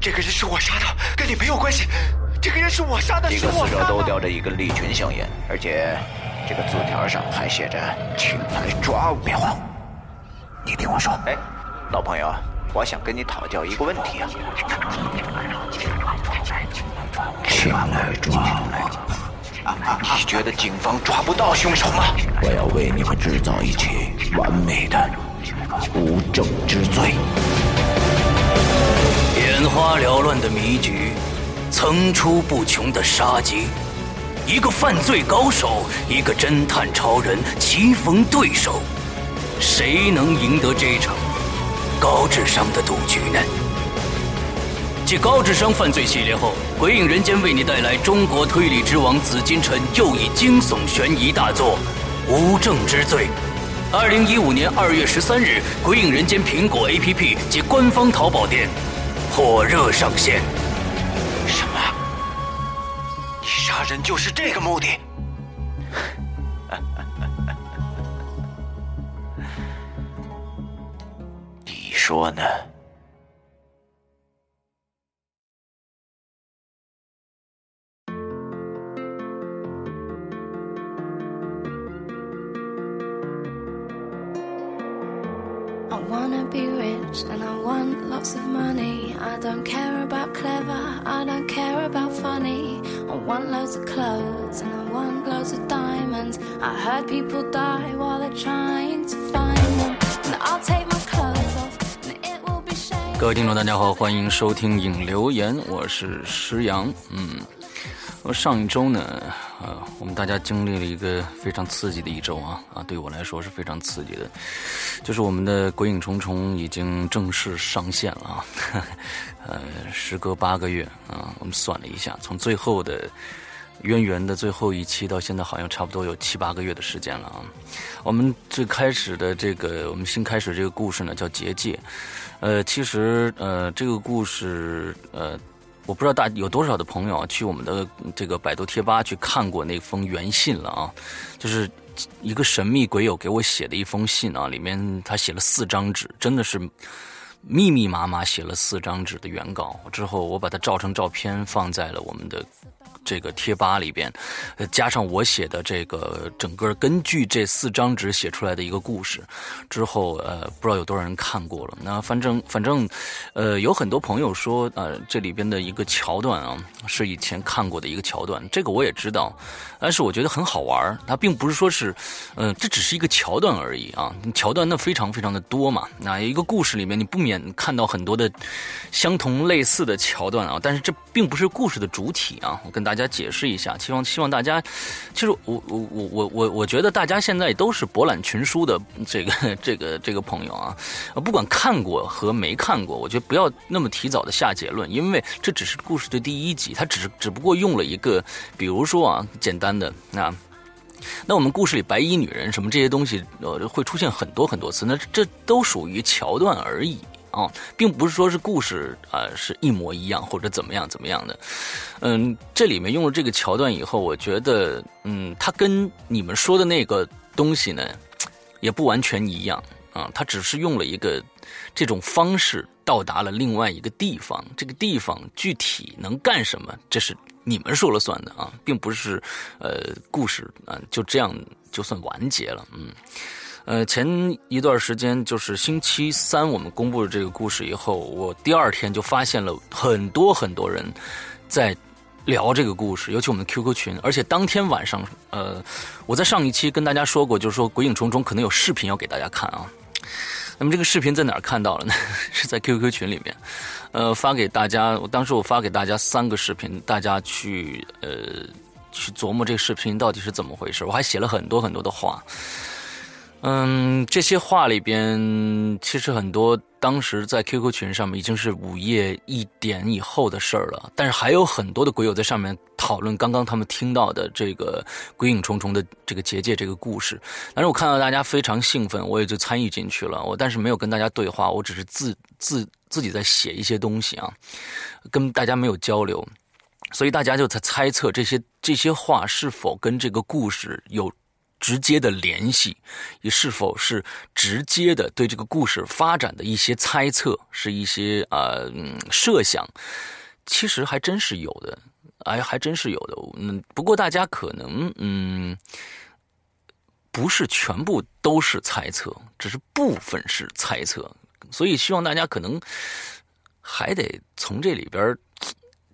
这个人是我杀的，跟你没有关系。这个人是我杀的，几个死者都叼着一根利群香烟，而且这个字条上还写着“请来抓我”。别慌，你听我说。哎，老朋友，我想跟你讨教一个问题啊。请来抓我。你觉得警方抓不到凶手吗？我要为你们制造一起完美的无证之罪。眼花缭乱的迷局。层出不穷的杀机，一个犯罪高手，一个侦探超人棋逢对手，谁能赢得这场高智商的赌局呢？继高智商犯罪系列后，《鬼影人间》为你带来中国推理之王紫金陈又一惊悚悬疑大作《无证之罪》。二零一五年二月十三日，《鬼影人间》苹果 APP 及官方淘宝店火热上线。什么？你杀人就是这个目的，你说呢 ？wanna be rich and I want lots of money. I don't care about clever, I don't care about funny. I want loads of clothes and I want loads of diamonds. I heard people die while they're trying to find them. And I'll take my clothes off. And it will be shame. 各位听众，大家好，欢迎收听影留言，我是石阳，嗯。 我上一周呢，呃，我们大家经历了一个非常刺激的一周啊啊，对我来说是非常刺激的，就是我们的《鬼影重重》已经正式上线了啊，呃，时隔八个月啊，我们算了一下，从最后的渊源的最后一期到现在，好像差不多有七八个月的时间了啊。我们最开始的这个，我们新开始这个故事呢，叫《结界》，呃，其实呃，这个故事呃。我不知道大有多少的朋友啊，去我们的这个百度贴吧去看过那封原信了啊，就是一个神秘鬼友给我写的一封信啊，里面他写了四张纸，真的是密密麻麻写了四张纸的原稿。之后我把它照成照片放在了我们的。这个贴吧里边，呃，加上我写的这个整个根据这四张纸写出来的一个故事，之后呃，不知道有多少人看过了。那反正反正，呃，有很多朋友说，呃，这里边的一个桥段啊，是以前看过的一个桥段，这个我也知道，但是我觉得很好玩它并不是说是，嗯，这只是一个桥段而已啊。桥段那非常非常的多嘛。那一个故事里面，你不免看到很多的相同类似的桥段啊，但是这并不是故事的主体啊。我跟大大家解释一下，希望希望大家，其实我我我我我我觉得大家现在都是博览群书的这个这个这个朋友啊，不管看过和没看过，我觉得不要那么提早的下结论，因为这只是故事的第一集，它只只不过用了一个，比如说啊，简单的那那我们故事里白衣女人什么这些东西呃会出现很多很多次，那这都属于桥段而已。啊，并不是说是故事啊是一模一样或者怎么样怎么样的，嗯，这里面用了这个桥段以后，我觉得嗯，它跟你们说的那个东西呢，也不完全一样啊，它只是用了一个这种方式到达了另外一个地方，这个地方具体能干什么，这是你们说了算的啊，并不是呃故事啊就这样就算完结了，嗯。呃，前一段时间就是星期三，我们公布了这个故事以后，我第二天就发现了很多很多人在聊这个故事，尤其我们的 QQ 群，而且当天晚上，呃，我在上一期跟大家说过，就是说《鬼影重重》可能有视频要给大家看啊。那么这个视频在哪儿看到了呢？是在 QQ 群里面，呃，发给大家。我当时我发给大家三个视频，大家去呃去琢磨这个视频到底是怎么回事。我还写了很多很多的话。嗯，这些话里边其实很多，当时在 QQ 群上面已经是午夜一点以后的事儿了。但是还有很多的鬼友在上面讨论刚刚他们听到的这个鬼影重重的这个结界这个故事。但是我看到大家非常兴奋，我也就参与进去了。我但是没有跟大家对话，我只是自自自己在写一些东西啊，跟大家没有交流，所以大家就在猜测这些这些话是否跟这个故事有。直接的联系，也是否是直接的对这个故事发展的一些猜测，是一些呃设想，其实还真是有的，哎，还真是有的。嗯，不过大家可能嗯，不是全部都是猜测，只是部分是猜测，所以希望大家可能还得从这里边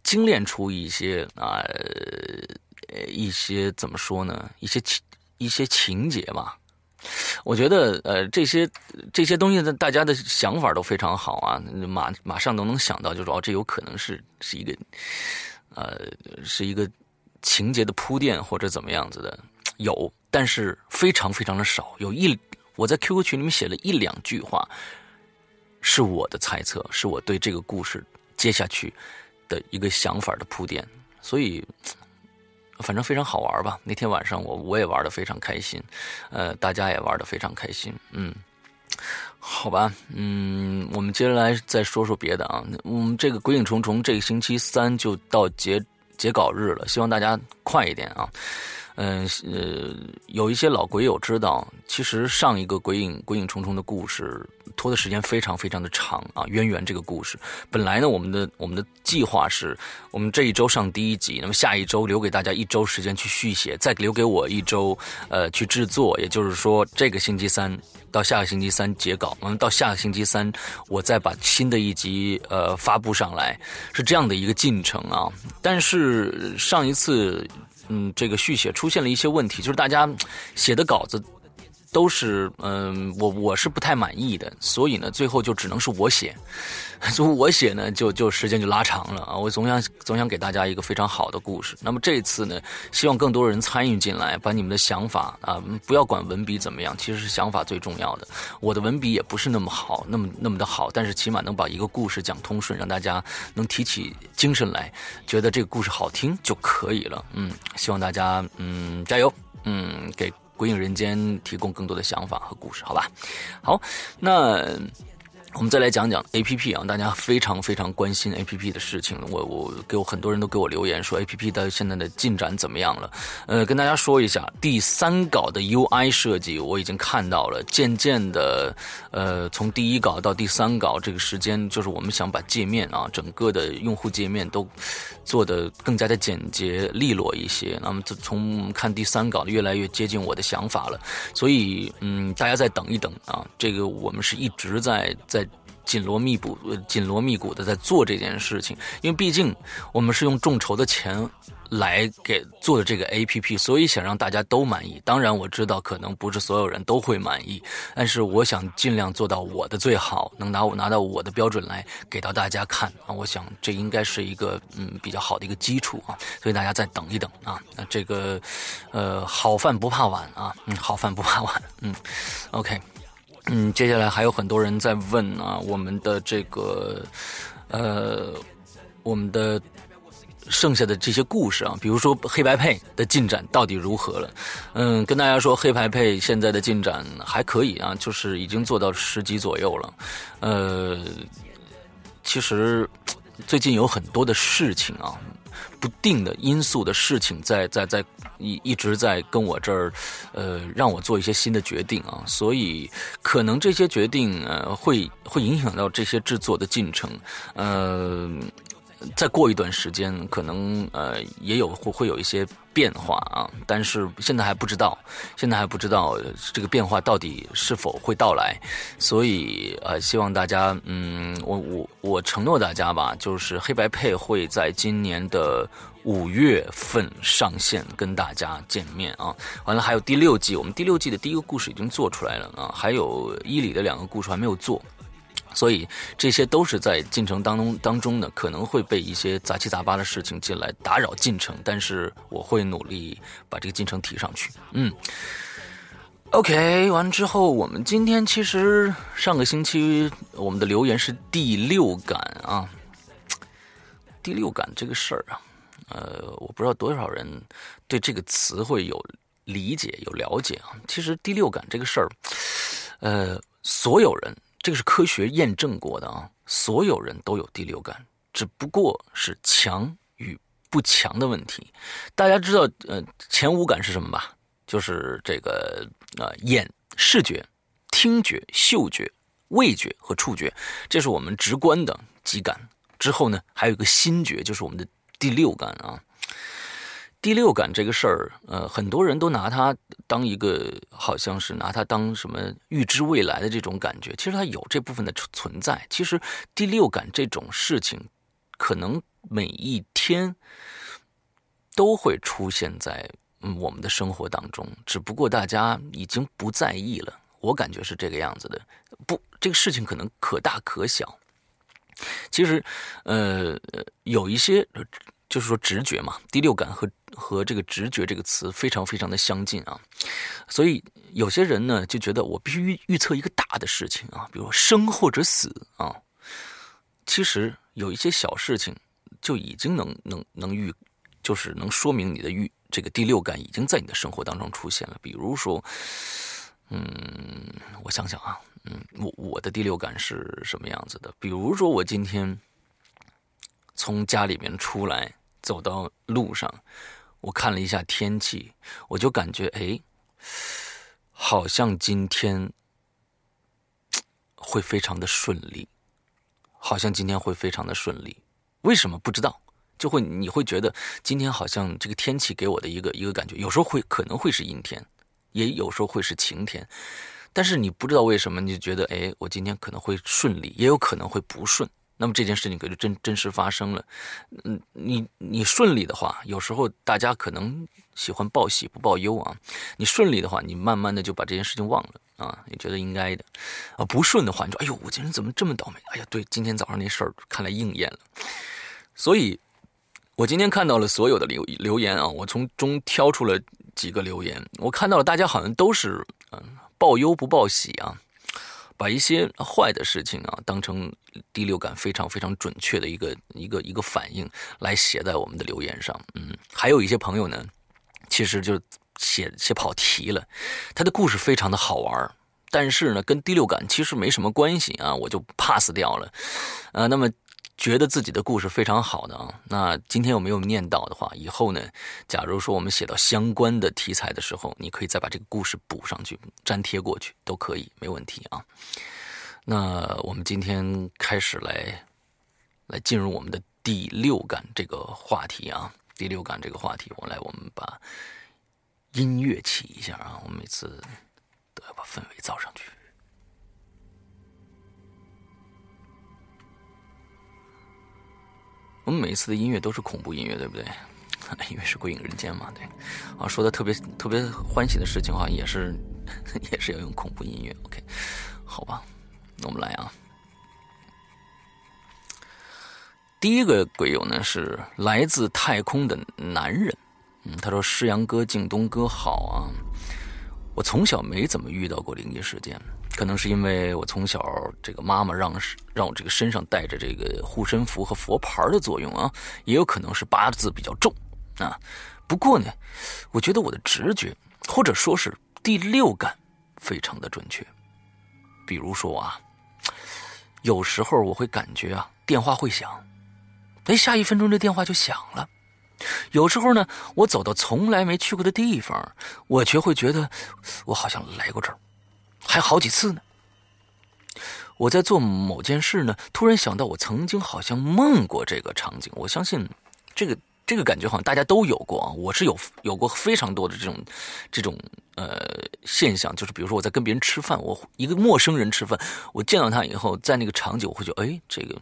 精炼出一些啊，一些怎么说呢？一些情。一些情节吧，我觉得呃这些这些东西的大家的想法都非常好啊，马马上都能想到，就说这有可能是是一个呃是一个情节的铺垫或者怎么样子的。有，但是非常非常的少，有一我在 QQ 群里面写了一两句话，是我的猜测，是我对这个故事接下去的一个想法的铺垫，所以。反正非常好玩吧。那天晚上我我也玩的非常开心，呃，大家也玩的非常开心。嗯，好吧，嗯，我们接下来再说说别的啊。我们这个《鬼影重重》这个星期三就到截截稿日了，希望大家快一点啊。嗯呃，有一些老鬼友知道，其实上一个《鬼影鬼影重重》的故事拖的时间非常非常的长啊。渊源这个故事，本来呢，我们的我们的计划是，我们这一周上第一集，那么下一周留给大家一周时间去续写，再留给我一周呃去制作，也就是说，这个星期三到下个星期三截稿，我们到下个星期三我再把新的一集呃发布上来，是这样的一个进程啊。但是上一次。嗯，这个续写出现了一些问题，就是大家写的稿子都是嗯，我我是不太满意的，所以呢，最后就只能是我写。就我写呢，就就时间就拉长了啊！我总想总想给大家一个非常好的故事。那么这次呢，希望更多人参与进来，把你们的想法啊，不要管文笔怎么样，其实是想法最重要的。我的文笔也不是那么好，那么那么的好，但是起码能把一个故事讲通顺，让大家能提起精神来，觉得这个故事好听就可以了。嗯，希望大家嗯加油，嗯，给《鬼影人间》提供更多的想法和故事，好吧？好，那。我们再来讲讲 A P P 啊，大家非常非常关心 A P P 的事情。我我给我很多人都给我留言说 A P P 的现在的进展怎么样了？呃，跟大家说一下，第三稿的 U I 设计我已经看到了。渐渐的，呃，从第一稿到第三稿这个时间，就是我们想把界面啊，整个的用户界面都做的更加的简洁利落一些。那么从看第三稿越来越接近我的想法了。所以，嗯，大家再等一等啊，这个我们是一直在在。紧锣密鼓、紧锣密鼓的在做这件事情，因为毕竟我们是用众筹的钱来给做的这个 A P P，所以想让大家都满意。当然，我知道可能不是所有人都会满意，但是我想尽量做到我的最好，能拿我拿到我的标准来给到大家看啊。我想这应该是一个嗯比较好的一个基础啊，所以大家再等一等啊。那这个呃好饭不怕晚啊，嗯好饭不怕晚，嗯，OK。嗯，接下来还有很多人在问啊，我们的这个，呃，我们的剩下的这些故事啊，比如说黑白配的进展到底如何了？嗯，跟大家说，黑白配现在的进展还可以啊，就是已经做到十级左右了。呃，其实最近有很多的事情啊。不定的因素的事情，在在在一一直在跟我这儿，呃，让我做一些新的决定啊，所以可能这些决定呃会会影响到这些制作的进程，呃。再过一段时间，可能呃也有会会有一些变化啊，但是现在还不知道，现在还不知道这个变化到底是否会到来，所以呃希望大家嗯我我我承诺大家吧，就是黑白配会在今年的五月份上线跟大家见面啊，完了还有第六季，我们第六季的第一个故事已经做出来了啊，还有伊里的两个故事还没有做。所以这些都是在进程当中当中呢，可能会被一些杂七杂八的事情进来打扰进程，但是我会努力把这个进程提上去。嗯，OK，完之后，我们今天其实上个星期我们的留言是第六感啊，第六感这个事儿啊，呃，我不知道多少人对这个词汇有理解有了解啊。其实第六感这个事儿，呃，所有人。这个是科学验证过的啊，所有人都有第六感，只不过是强与不强的问题。大家知道，呃，前五感是什么吧？就是这个啊眼视觉、听觉、嗅觉、味觉和触觉，这是我们直观的几感。之后呢，还有一个心觉，就是我们的第六感啊。第六感这个事儿，呃，很多人都拿它当一个，好像是拿它当什么预知未来的这种感觉。其实它有这部分的存在。其实第六感这种事情，可能每一天都会出现在我们的生活当中，只不过大家已经不在意了。我感觉是这个样子的。不，这个事情可能可大可小。其实，呃，有一些。就是说直觉嘛，第六感和和这个直觉这个词非常非常的相近啊，所以有些人呢就觉得我必须预预测一个大的事情啊，比如说生或者死啊，其实有一些小事情就已经能能能预，就是能说明你的预这个第六感已经在你的生活当中出现了。比如说，嗯，我想想啊，嗯，我我的第六感是什么样子的？比如说我今天。从家里面出来，走到路上，我看了一下天气，我就感觉哎，好像今天会非常的顺利，好像今天会非常的顺利。为什么不知道？就会你会觉得今天好像这个天气给我的一个一个感觉，有时候会可能会是阴天，也有时候会是晴天，但是你不知道为什么，你就觉得哎，我今天可能会顺利，也有可能会不顺。那么这件事情可就真真实发生了，嗯，你你顺利的话，有时候大家可能喜欢报喜不报忧啊。你顺利的话，你慢慢的就把这件事情忘了啊，你觉得应该的，啊，不顺的话，你说哎呦，我今天怎么这么倒霉？哎呀，对，今天早上那事儿看来应验了。所以，我今天看到了所有的留留言啊，我从中挑出了几个留言，我看到了大家好像都是嗯报忧不报喜啊。把一些坏的事情啊当成第六感非常非常准确的一个一个一个反应来写在我们的留言上，嗯，还有一些朋友呢，其实就写写跑题了，他的故事非常的好玩，但是呢跟第六感其实没什么关系啊，我就 pass 掉了，呃，那么。觉得自己的故事非常好的啊，那今天有没有念到的话，以后呢，假如说我们写到相关的题材的时候，你可以再把这个故事补上去，粘贴过去都可以，没问题啊。那我们今天开始来，来进入我们的第六感这个话题啊，第六感这个话题，我来，我们把音乐起一下啊，我们每次都要把氛围造上去。我们每一次的音乐都是恐怖音乐，对不对？因为是鬼影人间嘛，对。啊，说的特别特别欢喜的事情的话，也是 也是要用恐怖音乐。OK，好吧，那我们来啊。第一个鬼友呢是来自太空的男人，嗯，他说：“诗阳哥、靳东哥好啊，我从小没怎么遇到过灵异事件。”可能是因为我从小这个妈妈让让我这个身上带着这个护身符和佛牌的作用啊，也有可能是八字比较重啊。不过呢，我觉得我的直觉或者说是第六感非常的准确。比如说啊，有时候我会感觉啊电话会响，哎，下一分钟这电话就响了。有时候呢，我走到从来没去过的地方，我却会觉得我好像来过这儿。还好几次呢。我在做某件事呢，突然想到我曾经好像梦过这个场景。我相信，这个这个感觉好像大家都有过啊。我是有有过非常多的这种这种呃现象，就是比如说我在跟别人吃饭，我一个陌生人吃饭，我见到他以后，在那个场景，我会觉得，哎，这个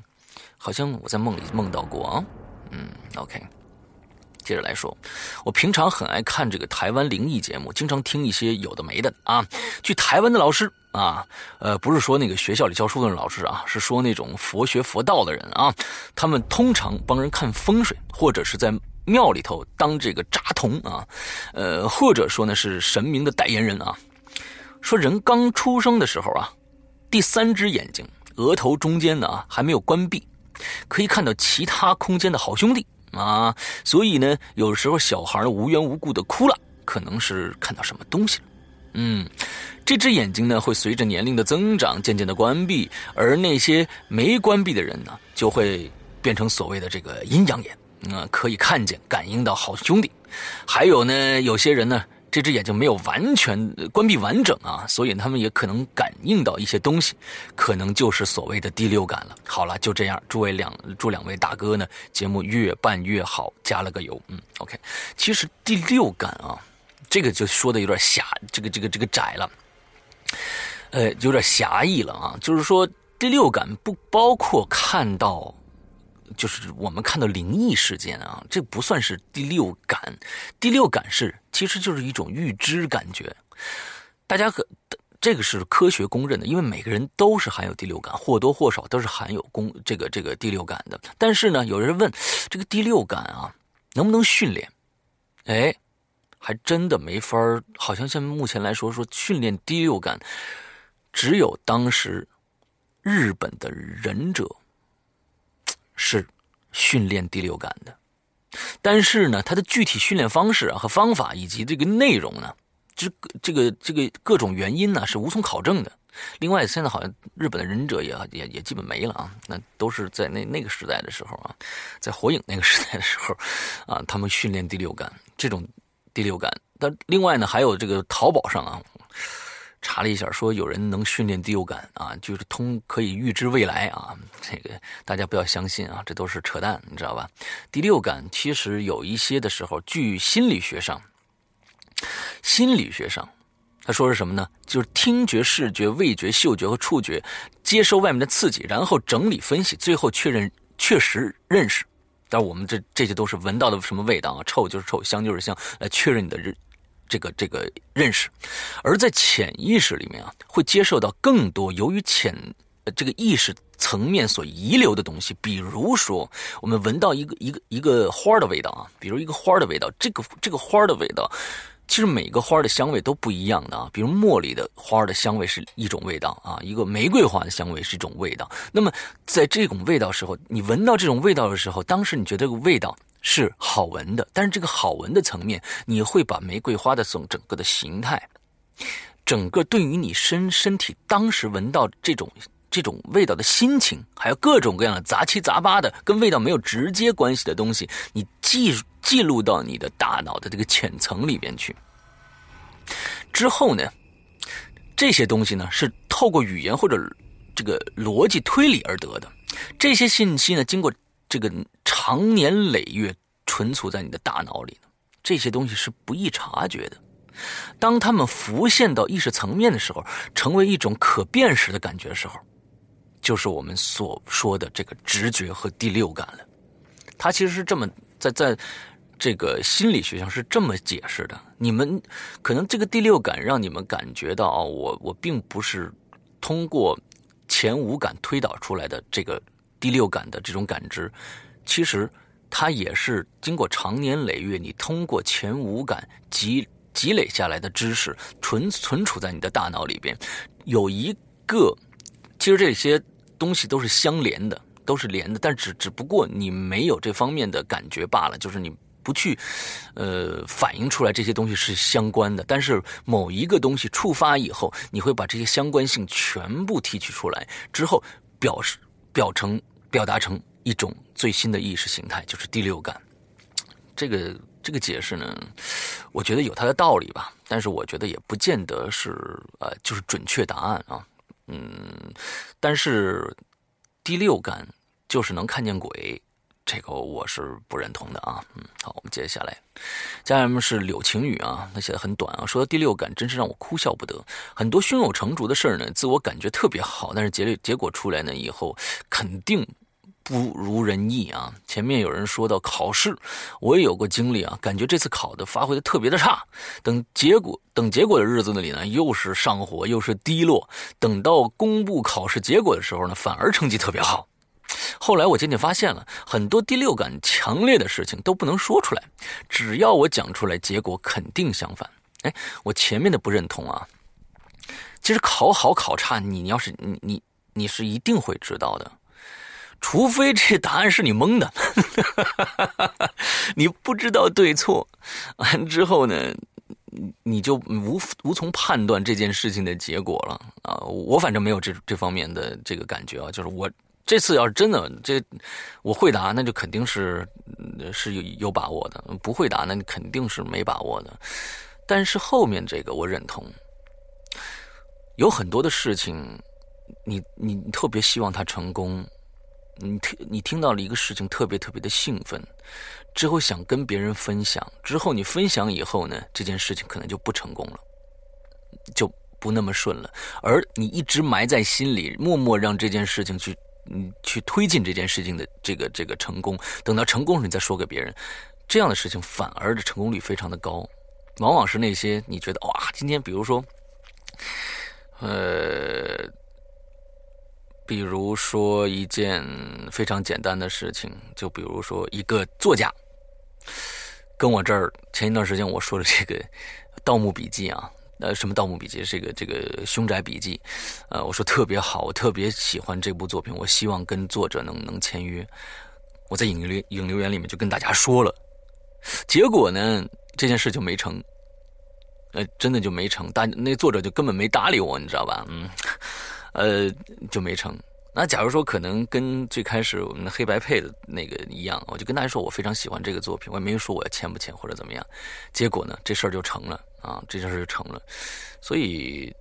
好像我在梦里梦到过啊。嗯，OK。接着来说，我平常很爱看这个台湾灵异节目，经常听一些有的没的啊。据台湾的老师啊，呃，不是说那个学校里教书的老师啊，是说那种佛学佛道的人啊，他们通常帮人看风水，或者是在庙里头当这个扎童啊，呃，或者说呢是神明的代言人啊。说人刚出生的时候啊，第三只眼睛额头中间呢还没有关闭，可以看到其他空间的好兄弟。啊，所以呢，有时候小孩无缘无故的哭了，可能是看到什么东西了。嗯，这只眼睛呢，会随着年龄的增长渐渐的关闭，而那些没关闭的人呢，就会变成所谓的这个阴阳眼，啊，可以看见、感应到好兄弟。还有呢，有些人呢，这只眼睛没有完全关闭完整啊，所以他们也可能感应到一些东西，可能就是所谓的第六感了。好了，就这样，诸位两祝两位大哥呢，节目越办越好，加了个油，嗯，OK。其实第六感啊，这个就说的有点狭，这个这个这个窄了，呃，有点狭义了啊，就是说第六感不包括看到。就是我们看到灵异事件啊，这不算是第六感。第六感是，其实就是一种预知感觉。大家可这个是科学公认的，因为每个人都是含有第六感，或多或少都是含有公这个这个第六感的。但是呢，有人问这个第六感啊，能不能训练？哎，还真的没法儿。好像像目前来说，说训练第六感，只有当时日本的忍者。是训练第六感的，但是呢，它的具体训练方式啊和方法以及这个内容呢，这这个这个各种原因呢是无从考证的。另外，现在好像日本的忍者也也也基本没了啊，那都是在那那个时代的时候啊，在火影那个时代的时候啊，他们训练第六感，这种第六感。但另外呢，还有这个淘宝上啊。查了一下，说有人能训练第六感啊，就是通可以预知未来啊。这个大家不要相信啊，这都是扯淡，你知道吧？第六感其实有一些的时候，据心理学上，心理学上他说是什么呢？就是听觉、视觉、味觉、嗅觉和触觉接收外面的刺激，然后整理分析，最后确认确实认识。但我们这这些都是闻到的什么味道啊？臭就是臭，香就是香，来确认你的认。这个这个认识，而在潜意识里面啊，会接受到更多由于潜这个意识层面所遗留的东西。比如说，我们闻到一个一个一个花的味道啊，比如一个花的味道，这个这个花的味道，其实每个花的香味都不一样的啊。比如茉莉的花的香味是一种味道啊，一个玫瑰花的香味是一种味道。那么在这种味道时候，你闻到这种味道的时候，当时你觉得这个味道。是好闻的，但是这个好闻的层面，你会把玫瑰花的整整个的形态，整个对于你身身体当时闻到这种这种味道的心情，还有各种各样的杂七杂八的跟味道没有直接关系的东西，你记记录到你的大脑的这个浅层里边去。之后呢，这些东西呢是透过语言或者这个逻辑推理而得的，这些信息呢经过。这个长年累月存储在你的大脑里呢，这些东西是不易察觉的。当他们浮现到意识层面的时候，成为一种可辨识的感觉的时候，就是我们所说的这个直觉和第六感了。它其实是这么在在这个心理学上是这么解释的：你们可能这个第六感让你们感觉到，我我并不是通过前五感推导出来的这个。第六感的这种感知，其实它也是经过长年累月，你通过前五感积积累下来的知识，存存储在你的大脑里边。有一个，其实这些东西都是相连的，都是连的，但只只不过你没有这方面的感觉罢了。就是你不去，呃，反映出来这些东西是相关的。但是某一个东西触发以后，你会把这些相关性全部提取出来之后，表示表成。表达成一种最新的意识形态，就是第六感。这个这个解释呢，我觉得有它的道理吧，但是我觉得也不见得是呃，就是准确答案啊。嗯，但是第六感就是能看见鬼。这个我是不认同的啊，嗯，好，我们接下来，家人们是柳晴雨啊，他写的很短啊，说第六感真是让我哭笑不得，很多胸有成竹的事儿呢，自我感觉特别好，但是结结果出来呢以后肯定不如人意啊。前面有人说到考试，我也有过经历啊，感觉这次考的发挥的特别的差，等结果等结果的日子里呢，又是上火又是低落，等到公布考试结果的时候呢，反而成绩特别好。后来我渐渐发现了很多第六感强烈的事情都不能说出来，只要我讲出来，结果肯定相反。哎，我前面的不认同啊。其实考好考差，你要是你你你是一定会知道的，除非这答案是你蒙的，你不知道对错，完之后呢，你就无无从判断这件事情的结果了啊。我反正没有这这方面的这个感觉啊，就是我。这次要是真的这我会答，那就肯定是是有有把握的；不会答，那肯定是没把握的。但是后面这个我认同，有很多的事情，你你特别希望他成功，你特你听到了一个事情特别特别的兴奋，之后想跟别人分享，之后你分享以后呢，这件事情可能就不成功了，就不那么顺了，而你一直埋在心里，默默让这件事情去嗯去推进这件事情的这个这个成功，等到成功时你再说给别人，这样的事情反而的成功率非常的高。往往是那些你觉得哇，今天比如说，呃，比如说一件非常简单的事情，就比如说一个作家跟我这儿前一段时间我说的这个《盗墓笔记》啊，呃，什么《盗墓笔记》？这个这个《凶宅笔记》，呃，我说特别好，我特别喜欢这部作品，我希望跟作者能能签约。我在影留影留言里面就跟大家说了，结果呢？这件事就没成，呃，真的就没成。大那作者就根本没搭理我，你知道吧？嗯，呃，就没成。那假如说可能跟最开始我们的黑白配的那个一样，我就跟大家说我非常喜欢这个作品，我也没说我要签不签或者怎么样。结果呢，这事儿就成了啊，这件事就成了。所以，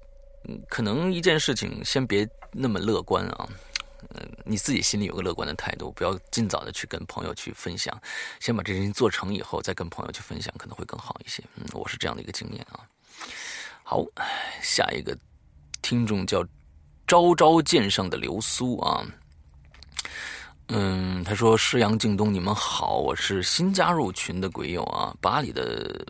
可能一件事情先别那么乐观啊。嗯，你自己心里有个乐观的态度，不要尽早的去跟朋友去分享，先把这事情做成以后，再跟朋友去分享，可能会更好一些。嗯，我是这样的一个经验啊。好，下一个听众叫朝朝见上的流苏啊。嗯，他说：“施阳、静东，你们好，我是新加入群的鬼友啊。巴里的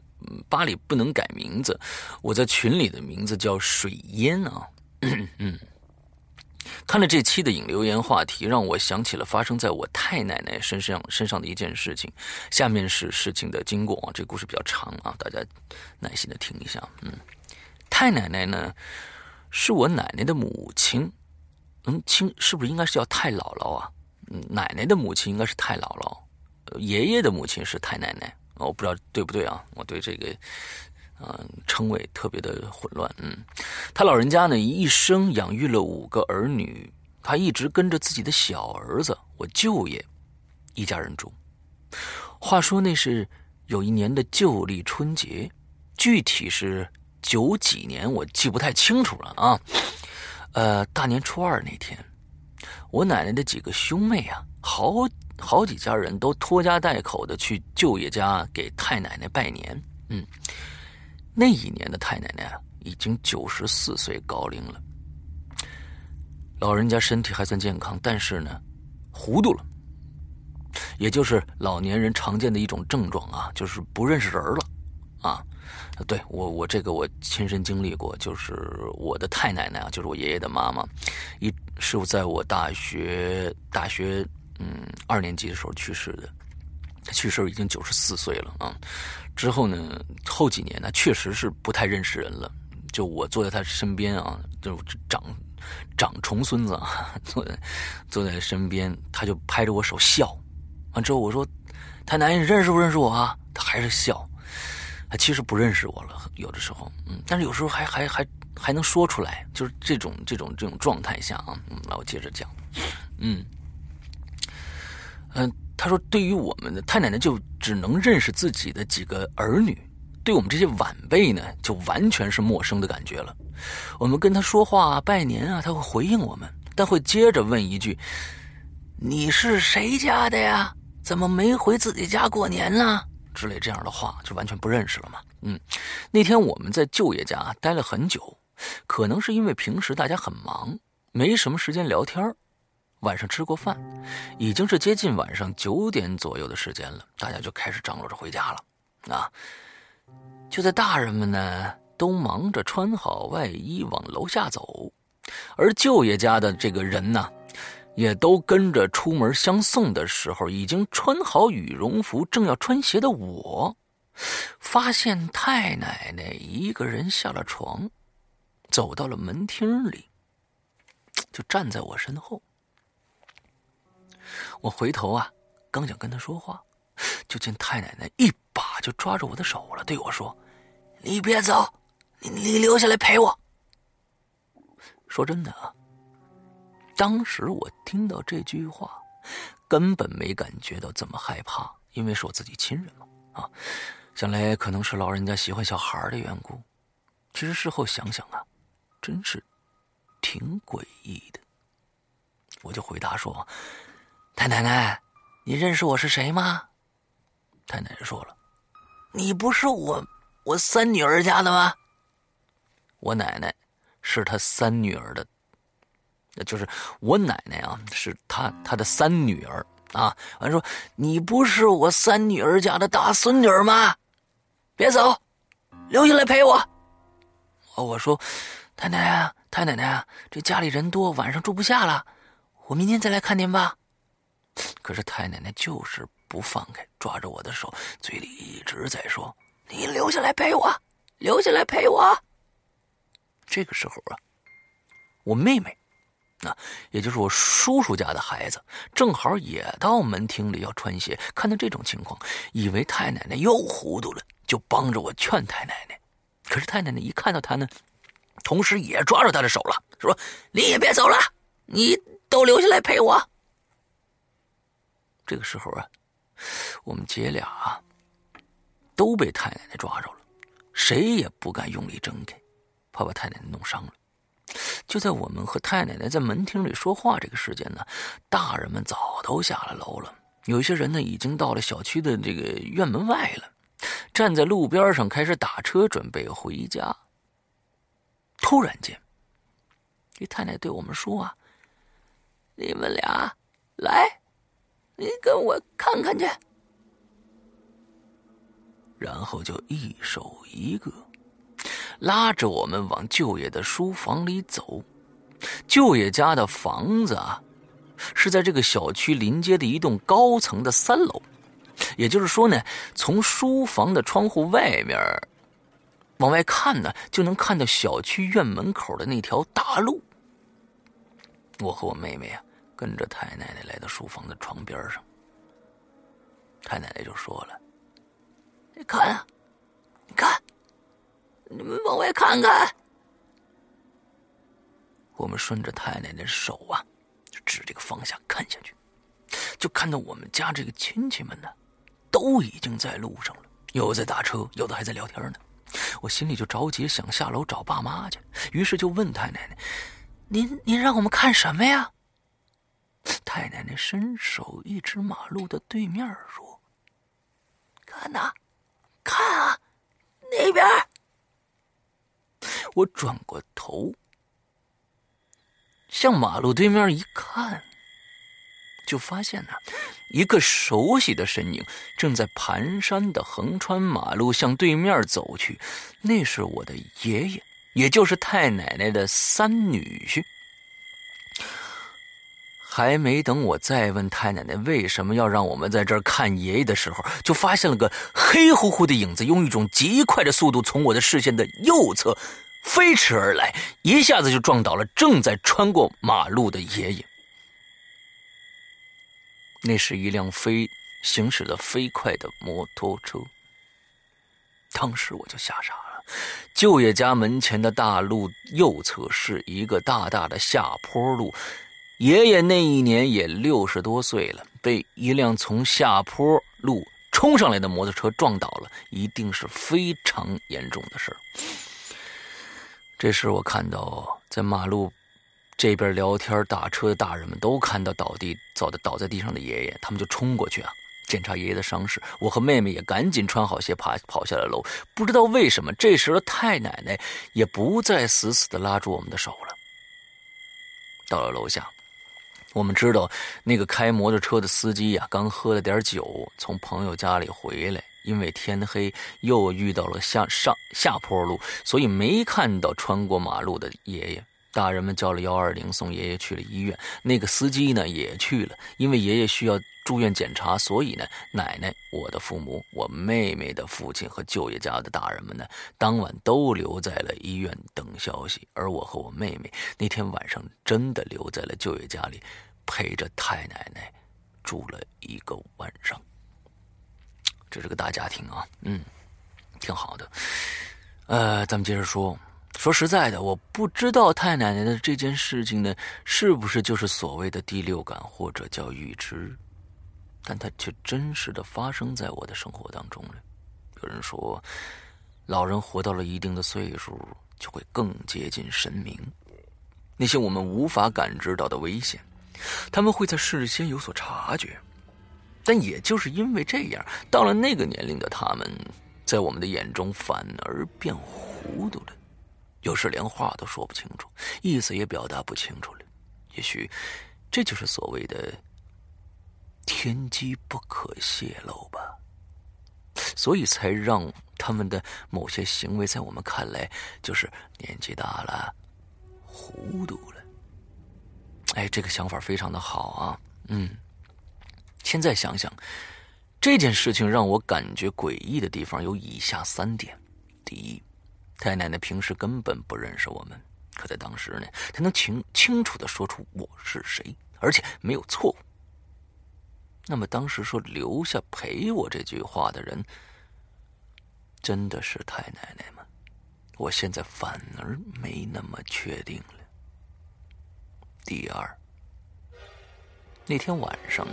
巴里不能改名字，我在群里的名字叫水烟啊。嗯。”看了这期的引留言话题，让我想起了发生在我太奶奶身上身上的一件事情。下面是事情的经过啊，这故事比较长啊，大家耐心的听一下。嗯，太奶奶呢，是我奶奶的母亲，嗯，亲是不是应该是叫太姥姥啊？嗯，奶奶的母亲应该是太姥姥，爷爷的母亲是太奶奶，我不知道对不对啊？我对这个。嗯，称谓特别的混乱。嗯，他老人家呢，一生养育了五个儿女，他一直跟着自己的小儿子，我舅爷，一家人住。话说那是有一年的旧历春节，具体是九几年，我记不太清楚了啊。呃，大年初二那天，我奶奶的几个兄妹啊，好好几家人都拖家带口的去舅爷家给太奶奶拜年。嗯。那一年的太奶奶啊，已经九十四岁高龄了。老人家身体还算健康，但是呢，糊涂了，也就是老年人常见的一种症状啊，就是不认识人了啊。对我，我这个我亲身经历过，就是我的太奶奶啊，就是我爷爷的妈妈，一是在我大学大学嗯二年级的时候去世的，她去世已经九十四岁了啊。之后呢，后几年呢，确实是不太认识人了。就我坐在他身边啊，就长长重孙子啊，坐在坐在身边，他就拍着我手笑。完之后我说：“太奶，你认识不认识我啊？”他还是笑。他其实不认识我了，有的时候，嗯，但是有时候还还还还能说出来，就是这种这种这种状态下啊。嗯，那我接着讲，嗯嗯。他说：“对于我们的太奶奶，就只能认识自己的几个儿女，对我们这些晚辈呢，就完全是陌生的感觉了。我们跟他说话拜年啊，他会回应我们，但会接着问一句：‘你是谁家的呀？怎么没回自己家过年呢？’之类这样的话，就完全不认识了嘛。嗯，那天我们在舅爷家待了很久，可能是因为平时大家很忙，没什么时间聊天晚上吃过饭，已经是接近晚上九点左右的时间了，大家就开始张罗着回家了。啊，就在大人们呢都忙着穿好外衣往楼下走，而舅爷家的这个人呢，也都跟着出门相送的时候，已经穿好羽绒服，正要穿鞋的我，发现太奶奶一个人下了床，走到了门厅里，就站在我身后。我回头啊，刚想跟他说话，就见太奶奶一把就抓住我的手了，对我说：“你别走，你你留下来陪我。”说真的啊，当时我听到这句话，根本没感觉到怎么害怕，因为是我自己亲人嘛。啊，想来可能是老人家喜欢小孩的缘故。其实事后想想啊，真是挺诡异的。我就回答说：“太奶奶，你认识我是谁吗？”太奶奶说了：“你不是我我三女儿家的吗？”我奶奶是她三女儿的，那就是我奶奶啊，是她她的三女儿啊。完说：“你不是我三女儿家的大孙女吗？别走，留下来陪我。”哦我说：“太奶奶，太奶奶，这家里人多，晚上住不下了，我明天再来看您吧。”可是太奶奶就是不放开，抓着我的手，嘴里一直在说：“你留下来陪我，留下来陪我。”这个时候啊，我妹妹，啊，也就是我叔叔家的孩子，正好也到门厅里要穿鞋，看到这种情况，以为太奶奶又糊涂了，就帮着我劝太奶奶。可是太奶奶一看到他呢，同时也抓住他的手了，说：“你也别走了，你都留下来陪我。”这个时候啊，我们姐俩都被太奶奶抓着了，谁也不敢用力挣开，怕把太奶奶弄伤了。就在我们和太奶奶在门厅里说话这个时间呢，大人们早都下了楼了，有些人呢已经到了小区的这个院门外了。站在路边上开始打车准备回家。突然间，这太奶对我们说：“啊，你们俩来，你跟我看看去。”然后就一手一个，拉着我们往舅爷的书房里走。舅爷家的房子啊，是在这个小区临街的一栋高层的三楼。也就是说呢，从书房的窗户外面往外看呢，就能看到小区院门口的那条大路。我和我妹妹啊，跟着太奶奶来到书房的床边上。太奶奶就说了：“你看，你看，你们往外看看。”我们顺着太奶奶手啊，就指这个方向看下去，就看到我们家这个亲戚们呢。都已经在路上了，有的在打车，有的还在聊天呢。我心里就着急，想下楼找爸妈去。于是就问太奶奶：“您您让我们看什么呀？”太奶奶伸手一指马路的对面说：“看呐，看啊，那边。”我转过头，向马路对面一看。就发现呢，一个熟悉的身影正在蹒跚的横穿马路向对面走去，那是我的爷爷，也就是太奶奶的三女婿。还没等我再问太奶奶为什么要让我们在这儿看爷爷的时候，就发现了个黑乎乎的影子，用一种极快的速度从我的视线的右侧飞驰而来，一下子就撞倒了正在穿过马路的爷爷。那是一辆飞行驶的飞快的摩托车。当时我就吓傻了。舅爷家门前的大路右侧是一个大大的下坡路，爷爷那一年也六十多岁了，被一辆从下坡路冲上来的摩托车撞倒了，一定是非常严重的事儿。这时我看到在马路。这边聊天打车的大人们都看到倒地、倒的倒在地上的爷爷，他们就冲过去啊，检查爷爷的伤势。我和妹妹也赶紧穿好鞋，爬跑下了楼。不知道为什么，这时的太奶奶也不再死死的拉住我们的手了。到了楼下，我们知道那个开摩托车的司机呀，刚喝了点酒，从朋友家里回来，因为天黑又遇到了下上下坡路，所以没看到穿过马路的爷爷。大人们叫了幺二零，送爷爷去了医院。那个司机呢也去了，因为爷爷需要住院检查，所以呢，奶奶、我的父母、我妹妹的父亲和舅爷家的大人们呢，当晚都留在了医院等消息。而我和我妹妹那天晚上真的留在了舅爷家里，陪着太奶奶住了一个晚上。这是个大家庭啊，嗯，挺好的。呃，咱们接着说。说实在的，我不知道太奶奶的这件事情呢，是不是就是所谓的第六感或者叫预知，但它却真实的发生在我的生活当中了。有人说，老人活到了一定的岁数，就会更接近神明。那些我们无法感知到的危险，他们会在事先有所察觉。但也就是因为这样，到了那个年龄的他们，在我们的眼中反而变糊涂了，有时连话都说不清楚，意思也表达不清楚了。也许，这就是所谓的天机不可泄露吧。所以才让他们的某些行为，在我们看来，就是年纪大了，糊涂了。哎，这个想法非常的好啊，嗯。现在想想，这件事情让我感觉诡异的地方有以下三点：第一，太奶奶平时根本不认识我们，可在当时呢，她能清清楚的说出我是谁，而且没有错误。那么当时说留下陪我这句话的人，真的是太奶奶吗？我现在反而没那么确定了。第二。那天晚上，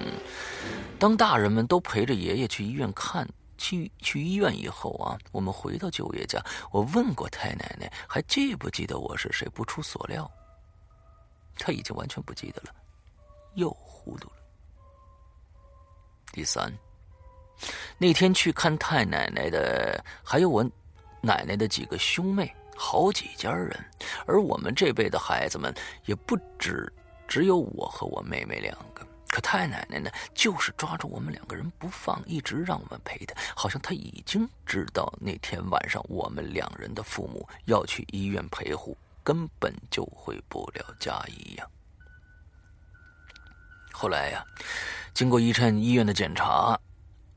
当大人们都陪着爷爷去医院看去去医院以后啊，我们回到舅爷家。我问过太奶奶，还记不记得我是谁？不出所料，他已经完全不记得了，又糊涂了。第三，那天去看太奶奶的还有我奶奶的几个兄妹，好几家人，而我们这辈的孩子们也不止。只有我和我妹妹两个，可太奶奶呢，就是抓住我们两个人不放，一直让我们陪她，好像她已经知道那天晚上我们两人的父母要去医院陪护，根本就回不了家一样。后来呀，经过一阵医院的检查，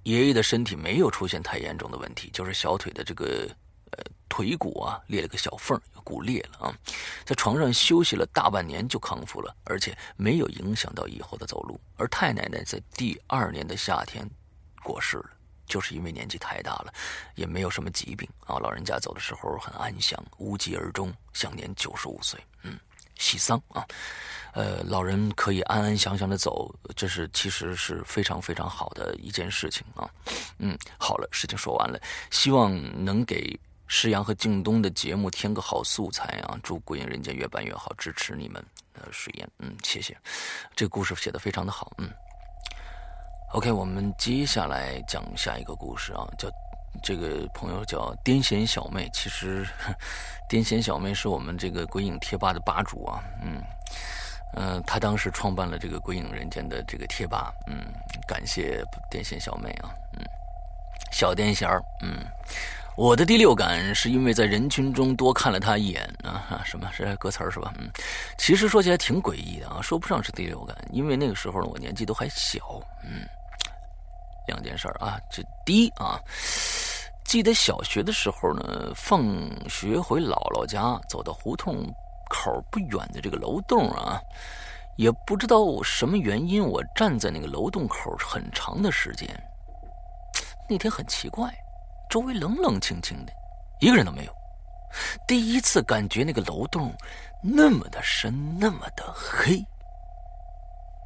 爷爷的身体没有出现太严重的问题，就是小腿的这个。呃，腿骨啊裂了个小缝，骨裂了啊，在床上休息了大半年就康复了，而且没有影响到以后的走路。而太奶奶在第二年的夏天过世了，就是因为年纪太大了，也没有什么疾病啊。老人家走的时候很安详，无疾而终，享年九十五岁。嗯，喜丧啊，呃，老人可以安安详详的走，这是其实是非常非常好的一件事情啊。嗯，好了，事情说完了，希望能给。石阳和靳东的节目添个好素材啊！祝《鬼影人间》越办越好，支持你们。呃，水烟，嗯，谢谢。这个故事写的非常的好，嗯。OK，我们接下来讲下一个故事啊，叫这个朋友叫癫痫小妹。其实，癫痫小妹是我们这个鬼影贴吧的吧主啊，嗯嗯，她当时创办了这个《鬼影人间》的这个贴吧，嗯，感谢癫痫小妹啊，嗯，小癫痫儿，嗯。我的第六感是因为在人群中多看了他一眼啊，什么是歌词是吧？嗯，其实说起来挺诡异的啊，说不上是第六感，因为那个时候呢，我年纪都还小。嗯，两件事啊，这第一啊，记得小学的时候呢，放学回姥姥家，走到胡同口不远的这个楼洞啊，也不知道什么原因，我站在那个楼洞口很长的时间。那天很奇怪。周围冷冷清清的，一个人都没有。第一次感觉那个楼洞那么的深，那么的黑。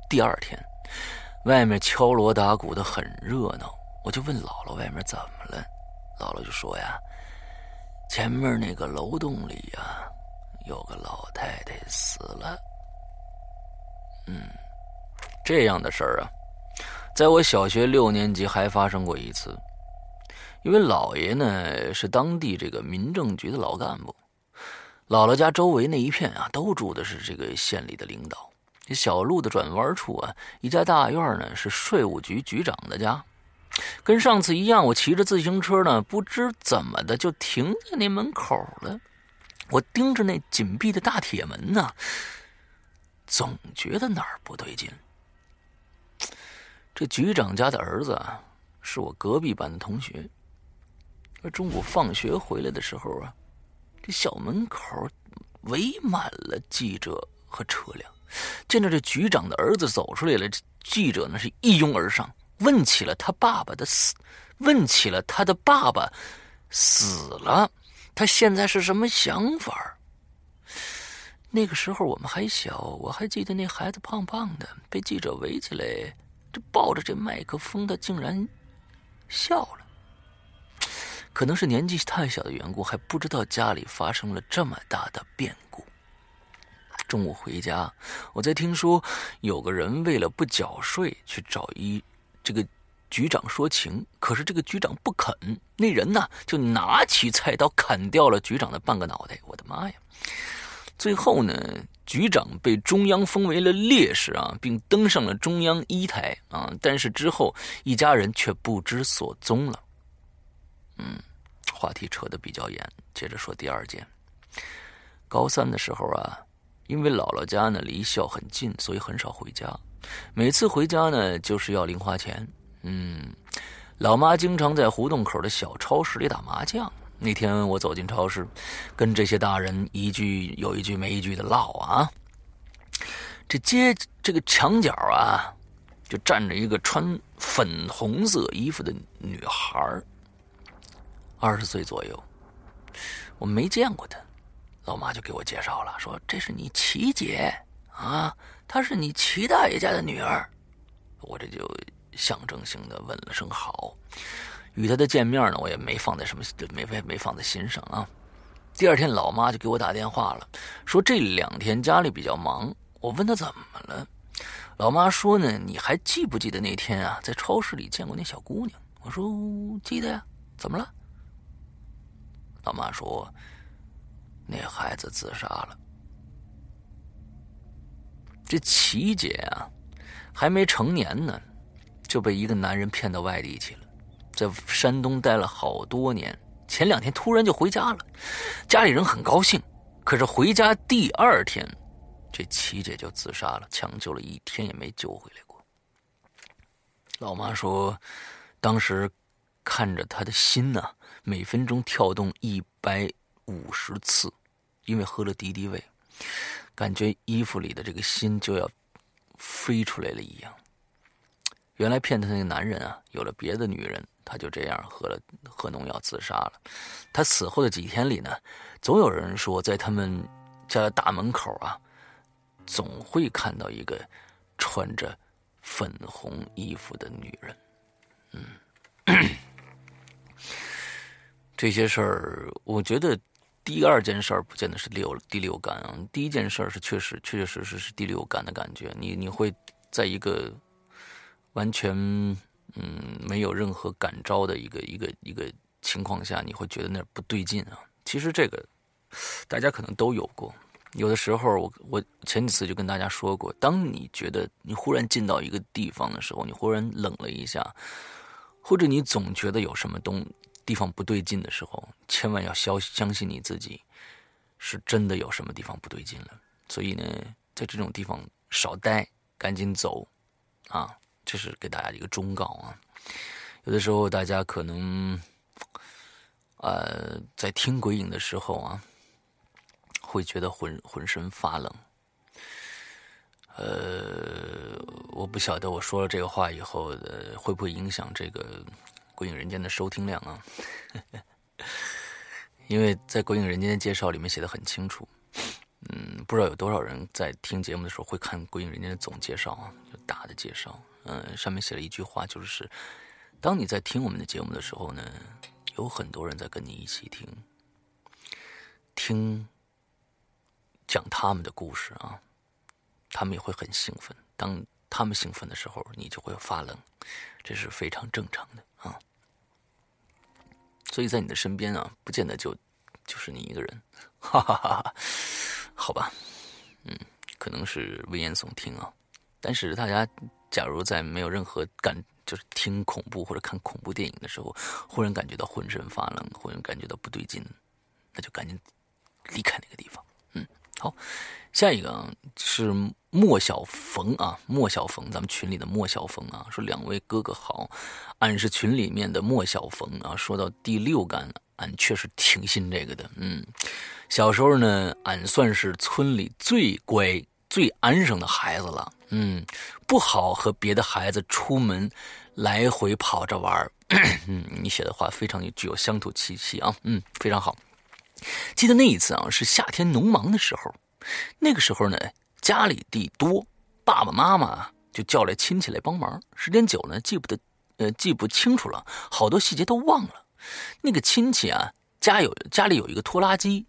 第二天，外面敲锣打鼓的很热闹，我就问姥姥外面怎么了，姥姥就说呀，前面那个楼洞里呀，有个老太太死了。嗯，这样的事儿啊，在我小学六年级还发生过一次。因为老爷呢是当地这个民政局的老干部，姥姥家周围那一片啊都住的是这个县里的领导。这小路的转弯处啊，一家大院呢是税务局局长的家。跟上次一样，我骑着自行车呢，不知怎么的就停在那门口了。我盯着那紧闭的大铁门呢，总觉得哪儿不对劲。这局长家的儿子啊，是我隔壁班的同学。而中午放学回来的时候啊，这小门口围满了记者和车辆。见着这局长的儿子走出来了，记者呢是一拥而上，问起了他爸爸的死，问起了他的爸爸死了，他现在是什么想法？那个时候我们还小，我还记得那孩子胖胖的，被记者围起来，这抱着这麦克风，他竟然笑了。可能是年纪太小的缘故，还不知道家里发生了这么大的变故。中午回家，我在听说有个人为了不缴税去找一这个局长说情，可是这个局长不肯，那人呢就拿起菜刀砍掉了局长的半个脑袋。我的妈呀！最后呢，局长被中央封为了烈士啊，并登上了中央一台啊，但是之后一家人却不知所踪了。嗯，话题扯得比较远，接着说第二件。高三的时候啊。因为姥姥家呢离校很近，所以很少回家。每次回家呢，就是要零花钱。嗯，老妈经常在胡同口的小超市里打麻将。那天我走进超市，跟这些大人一句有一句没一句的唠啊。这街这个墙角啊，就站着一个穿粉红色衣服的女孩二十岁左右，我没见过她。老妈就给我介绍了，说这是你齐姐啊，她是你齐大爷家的女儿。我这就象征性的问了声好。与她的见面呢，我也没放在什么，没没没放在心上啊。第二天，老妈就给我打电话了，说这两天家里比较忙。我问她怎么了，老妈说呢，你还记不记得那天啊，在超市里见过那小姑娘？我说记得呀，怎么了？老妈说。那孩子自杀了。这齐姐啊，还没成年呢，就被一个男人骗到外地去了，在山东待了好多年。前两天突然就回家了，家里人很高兴。可是回家第二天，这齐姐就自杀了，抢救了一天也没救回来过。老妈说，当时看着她的心呐，每分钟跳动一百。五十次，因为喝了敌敌畏，感觉衣服里的这个心就要飞出来了一样。原来骗他那个男人啊，有了别的女人，他就这样喝了喝农药自杀了。他死后的几天里呢，总有人说，在他们家的大门口啊，总会看到一个穿着粉红衣服的女人。嗯，这些事儿，我觉得。第二件事儿不见得是六第六感啊，第一件事儿是确实确确实实是第六感的感觉。你你会在一个完全嗯没有任何感召的一个一个一个情况下，你会觉得那不对劲啊。其实这个大家可能都有过，有的时候我我前几次就跟大家说过，当你觉得你忽然进到一个地方的时候，你忽然冷了一下，或者你总觉得有什么东。地方不对劲的时候，千万要相相信你自己，是真的有什么地方不对劲了。所以呢，在这种地方少待，赶紧走，啊，这是给大家一个忠告啊。有的时候大家可能，呃，在听鬼影的时候啊，会觉得浑浑身发冷。呃，我不晓得我说了这个话以后，呃，会不会影响这个。《鬼影人间》的收听量啊，因为在《鬼影人间》的介绍里面写的很清楚，嗯，不知道有多少人在听节目的时候会看《鬼影人间》的总介绍啊，就大的介绍，嗯，上面写了一句话，就是当你在听我们的节目的时候呢，有很多人在跟你一起听，听讲他们的故事啊，他们也会很兴奋，当他们兴奋的时候，你就会发冷，这是非常正常的啊。所以在你的身边啊，不见得就就是你一个人，哈哈哈哈。好吧，嗯，可能是危言耸听啊。但是大家假如在没有任何感，就是听恐怖或者看恐怖电影的时候，忽然感觉到浑身发冷，忽然感觉到不对劲，那就赶紧离开那个地方。嗯，好，下一个是。莫小冯啊，莫小冯，咱们群里的莫小冯啊，说两位哥哥好，俺是群里面的莫小冯啊。说到第六感，俺确实挺信这个的。嗯，小时候呢，俺算是村里最乖、最安生的孩子了。嗯，不好和别的孩子出门来回跑着玩 嗯，你写的话非常具有乡土气息啊。嗯，非常好。记得那一次啊，是夏天农忙的时候，那个时候呢。家里地多，爸爸妈妈就叫来亲戚来帮忙。时间久呢，记不得，呃，记不清楚了，好多细节都忘了。那个亲戚啊，家有家里有一个拖拉机，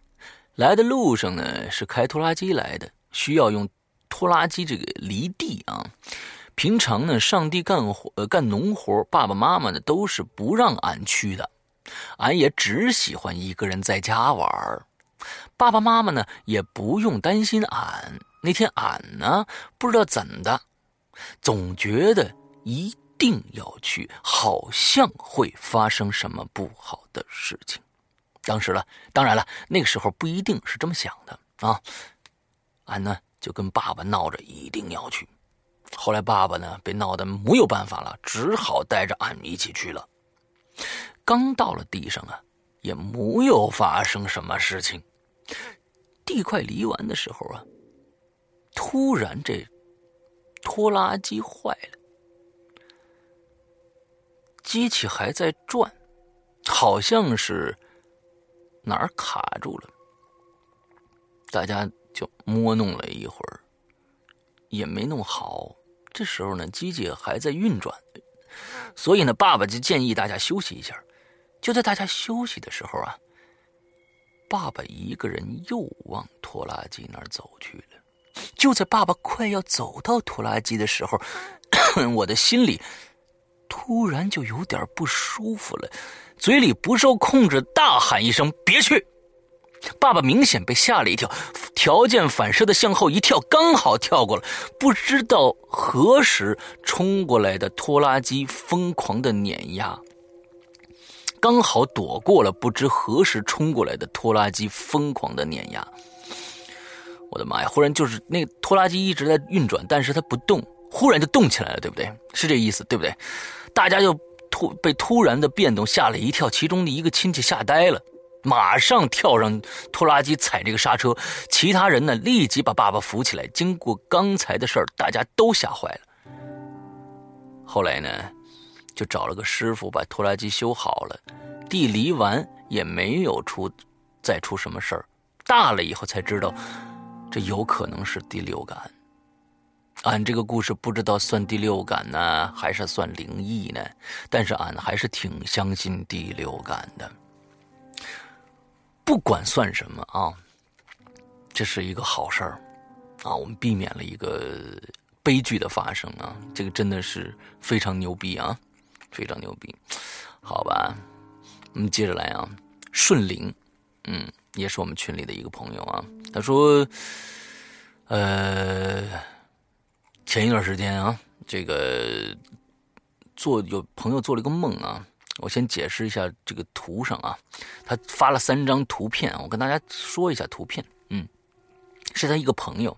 来的路上呢是开拖拉机来的，需要用拖拉机这个犁地啊。平常呢上地干活呃干农活，爸爸妈妈呢都是不让俺去的，俺也只喜欢一个人在家玩爸爸妈妈呢也不用担心俺。那天俺呢不知道怎的，总觉得一。定要去，好像会发生什么不好的事情。当时了，当然了，那个时候不一定是这么想的啊。俺呢就跟爸爸闹着一定要去，后来爸爸呢被闹得没有办法了，只好带着俺一起去了。刚到了地上啊，也没有发生什么事情。地快犁完的时候啊，突然这拖拉机坏了。机器还在转，好像是哪儿卡住了。大家就摸弄了一会儿，也没弄好。这时候呢，机器还在运转，所以呢，爸爸就建议大家休息一下。就在大家休息的时候啊，爸爸一个人又往拖拉机那儿走去。就在爸爸快要走到拖拉机的时候，我的心里。突然就有点不舒服了，嘴里不受控制大喊一声：“别去！”爸爸明显被吓了一跳，条件反射的向后一跳，刚好跳过了不知道何时冲过来的拖拉机疯狂的碾压，刚好躲过了不知何时冲过来的拖拉机疯狂的碾压。我的妈呀！忽然就是那个拖拉机一直在运转，但是它不动，忽然就动起来了，对不对？是这意思，对不对？大家就突被突然的变动吓了一跳，其中的一个亲戚吓呆了，马上跳上拖拉机踩这个刹车，其他人呢立即把爸爸扶起来。经过刚才的事儿，大家都吓坏了。后来呢，就找了个师傅把拖拉机修好了，地犁完也没有出再出什么事儿。大了以后才知道，这有可能是第六感。俺这个故事不知道算第六感呢，还是算灵异呢？但是俺还是挺相信第六感的。不管算什么啊，这是一个好事儿啊，我们避免了一个悲剧的发生啊，这个真的是非常牛逼啊，非常牛逼。好吧，我们接着来啊，顺灵，嗯，也是我们群里的一个朋友啊，他说，呃。前一段时间啊，这个做有朋友做了一个梦啊，我先解释一下这个图上啊，他发了三张图片，我跟大家说一下图片，嗯，是他一个朋友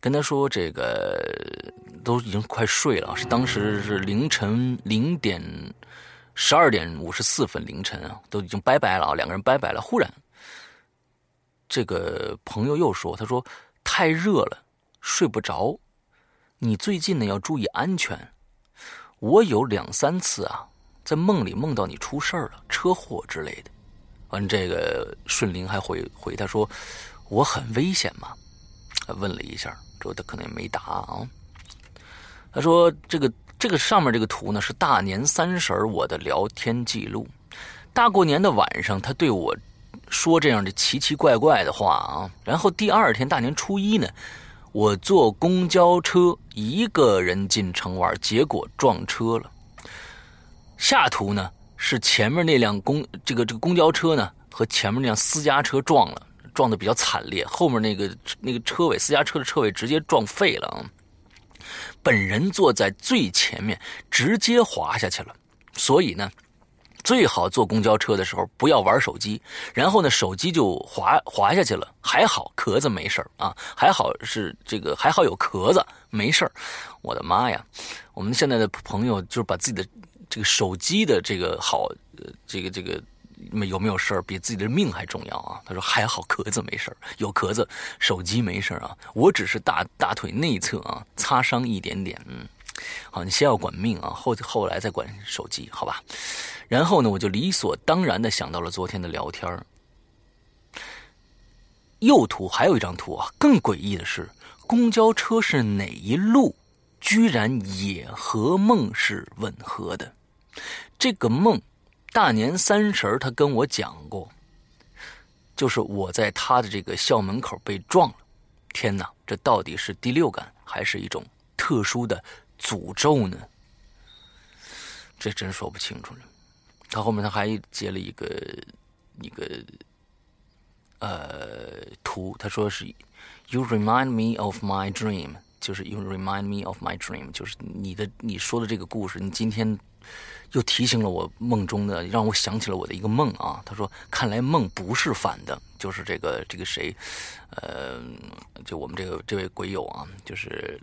跟他说，这个都已经快睡了，是当时是凌晨零点十二点五十四分凌晨啊，都已经拜拜了啊，两个人拜拜了，忽然这个朋友又说，他说太热了，睡不着。你最近呢要注意安全。我有两三次啊，在梦里梦到你出事了，车祸之类的。完，这个顺灵还回回他说：“我很危险吗？”问了一下，之后他可能也没答啊。他说：“这个这个上面这个图呢，是大年三十我的聊天记录。大过年的晚上，他对我说这样的奇奇怪怪的话啊。然后第二天大年初一呢。”我坐公交车一个人进城玩，结果撞车了。下图呢是前面那辆公这个这个公交车呢和前面那辆私家车撞了，撞的比较惨烈。后面那个那个车尾私家车的车尾直接撞废了啊！本人坐在最前面，直接滑下去了。所以呢。最好坐公交车的时候不要玩手机，然后呢，手机就滑滑下去了。还好壳子没事啊，还好是这个还好有壳子没事我的妈呀，我们现在的朋友就是把自己的这个手机的这个好，这个这个有没有事比自己的命还重要啊？他说还好壳子没事有壳子手机没事啊。我只是大大腿内侧啊擦伤一点点，嗯。好，你先要管命啊，后后来再管手机，好吧？然后呢，我就理所当然的想到了昨天的聊天右图还有一张图啊，更诡异的是，公交车是哪一路，居然也和梦是吻合的。这个梦大年三十他跟我讲过，就是我在他的这个校门口被撞了。天哪，这到底是第六感还是一种特殊的诅咒呢？这真说不清楚了。他后面他还截了一个一个呃图，他说是 “You remind me of my dream”，就是 “You remind me of my dream”，就是你的你说的这个故事，你今天又提醒了我梦中的，让我想起了我的一个梦啊。他说：“看来梦不是反的，就是这个这个谁，呃，就我们这个这位鬼友啊，就是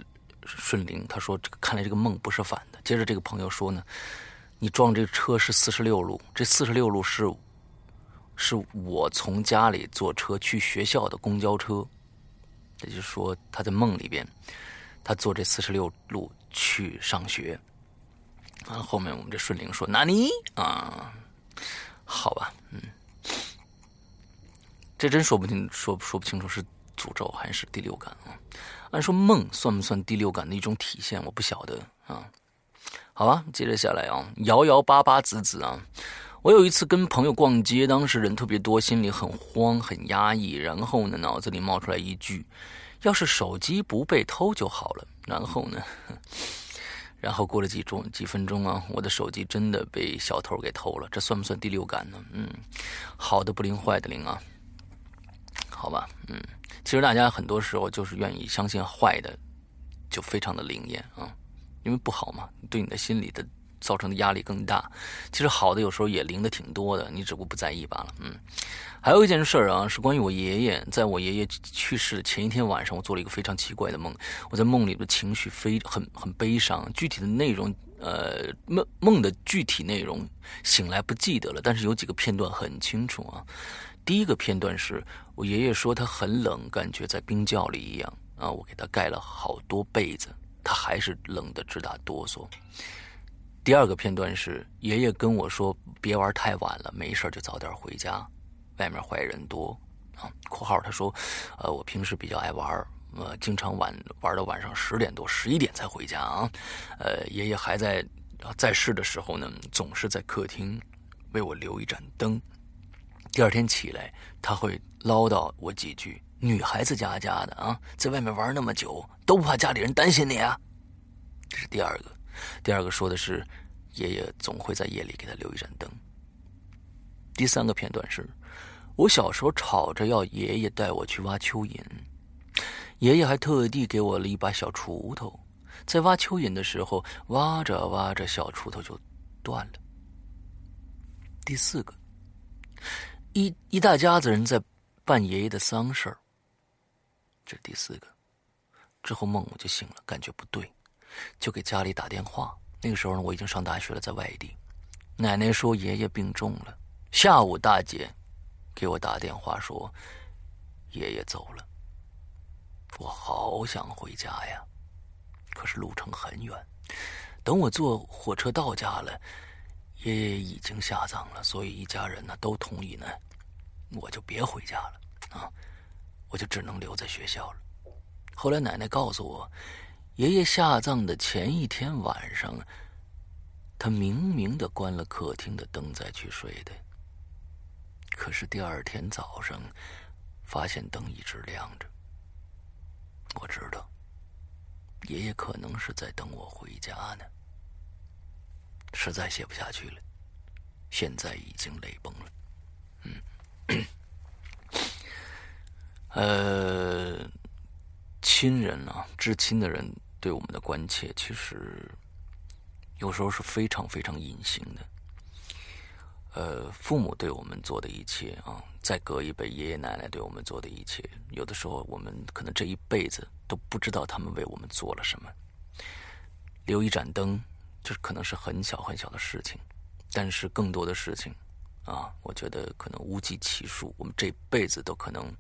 顺灵。他说这个看来这个梦不是反的。接着这个朋友说呢。”你撞这车是四十六路，这四十六路是，是我从家里坐车去学校的公交车，也就是说他在梦里边，他坐这四十六路去上学。啊，后面我们这顺灵说：“纳尼啊？好吧，嗯，这真说不清，说说不清楚是诅咒还是第六感啊？按说梦算不算第六感的一种体现？我不晓得啊。”好吧，接着下来啊，摇摇八八子子啊，我有一次跟朋友逛街，当时人特别多，心里很慌很压抑，然后呢，脑子里冒出来一句：要是手机不被偷就好了。然后呢，然后过了几钟几分钟啊，我的手机真的被小偷给偷了，这算不算第六感呢？嗯，好的不灵，坏的灵啊。好吧，嗯，其实大家很多时候就是愿意相信坏的，就非常的灵验啊。因为不好嘛，对你的心理的造成的压力更大。其实好的有时候也灵的挺多的，你只不过不在意罢了。嗯，还有一件事儿啊，是关于我爷爷。在我爷爷去世前一天晚上，我做了一个非常奇怪的梦。我在梦里的情绪非很很悲伤，具体的内容，呃，梦梦的具体内容醒来不记得了，但是有几个片段很清楚啊。第一个片段是我爷爷说他很冷，感觉在冰窖里一样啊，我给他盖了好多被子。他还是冷得直打哆嗦。第二个片段是爷爷跟我说：“别玩太晚了，没事就早点回家，外面坏人多。”啊，括号他说：“呃，我平时比较爱玩，呃，经常晚玩到晚上十点多、十一点才回家啊。呃，爷爷还在在世的时候呢，总是在客厅为我留一盏灯。第二天起来，他会唠叨我几句。”女孩子家家的啊，在外面玩那么久，都不怕家里人担心你啊？这是第二个。第二个说的是，爷爷总会在夜里给他留一盏灯。第三个片段是，我小时候吵着要爷爷带我去挖蚯蚓，爷爷还特地给我了一把小锄头，在挖蚯蚓的时候，挖着挖着，小锄头就断了。第四个，一一大家子人在办爷爷的丧事儿。这是第四个，之后梦我就醒了，感觉不对，就给家里打电话。那个时候呢，我已经上大学了，在外地。奶奶说爷爷病重了。下午大姐给我打电话说爷爷走了。我好想回家呀，可是路程很远。等我坐火车到家了，爷爷已经下葬了，所以一家人呢都同意呢，我就别回家了啊。我就只能留在学校了。后来奶奶告诉我，爷爷下葬的前一天晚上，他明明的关了客厅的灯再去睡的。可是第二天早上，发现灯一直亮着。我知道，爷爷可能是在等我回家呢。实在写不下去了，现在已经泪崩了。嗯。呃，亲人啊，至亲的人对我们的关切，其实有时候是非常非常隐形的。呃，父母对我们做的一切啊，再隔一辈爷爷奶奶对我们做的一切，有的时候我们可能这一辈子都不知道他们为我们做了什么。留一盏灯，这可能是很小很小的事情，但是更多的事情啊，我觉得可能无计其数。我们这辈子都可能。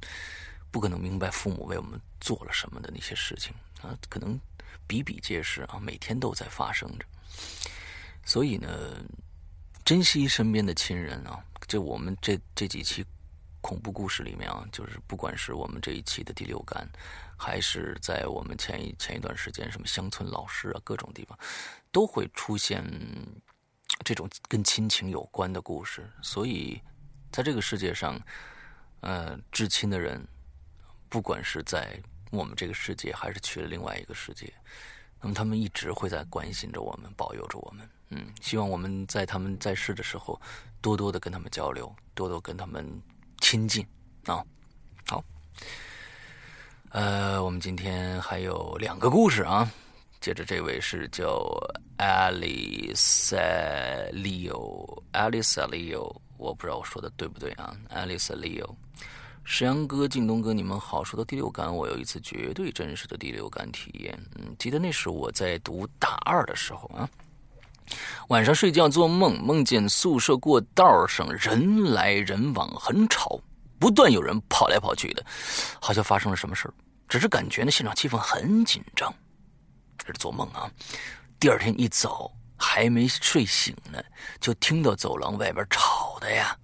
不可能明白父母为我们做了什么的那些事情啊，可能比比皆是啊，每天都在发生着。所以呢，珍惜身边的亲人啊。就我们这这几期恐怖故事里面啊，就是不管是我们这一期的第六感，还是在我们前一前一段时间什么乡村老师啊，各种地方都会出现这种跟亲情有关的故事。所以，在这个世界上，呃，至亲的人，不管是在我们这个世界，还是去了另外一个世界，那么他们一直会在关心着我们，保佑着我们。嗯，希望我们在他们在世的时候，多多的跟他们交流，多多跟他们亲近啊。好，呃，我们今天还有两个故事啊。接着这位是叫 Alice Leo，Alice Leo，我不知道我说的对不对啊，Alice Leo。石阳哥、靳东哥，你们好。说到第六感，我有一次绝对真实的第六感体验。嗯，记得那时我在读大二的时候啊，晚上睡觉做梦，梦见宿舍过道上人来人往，很吵，不断有人跑来跑去的，好像发生了什么事儿。只是感觉呢，现场气氛很紧张。这是做梦啊！第二天一早还没睡醒呢，就听到走廊外边吵的呀。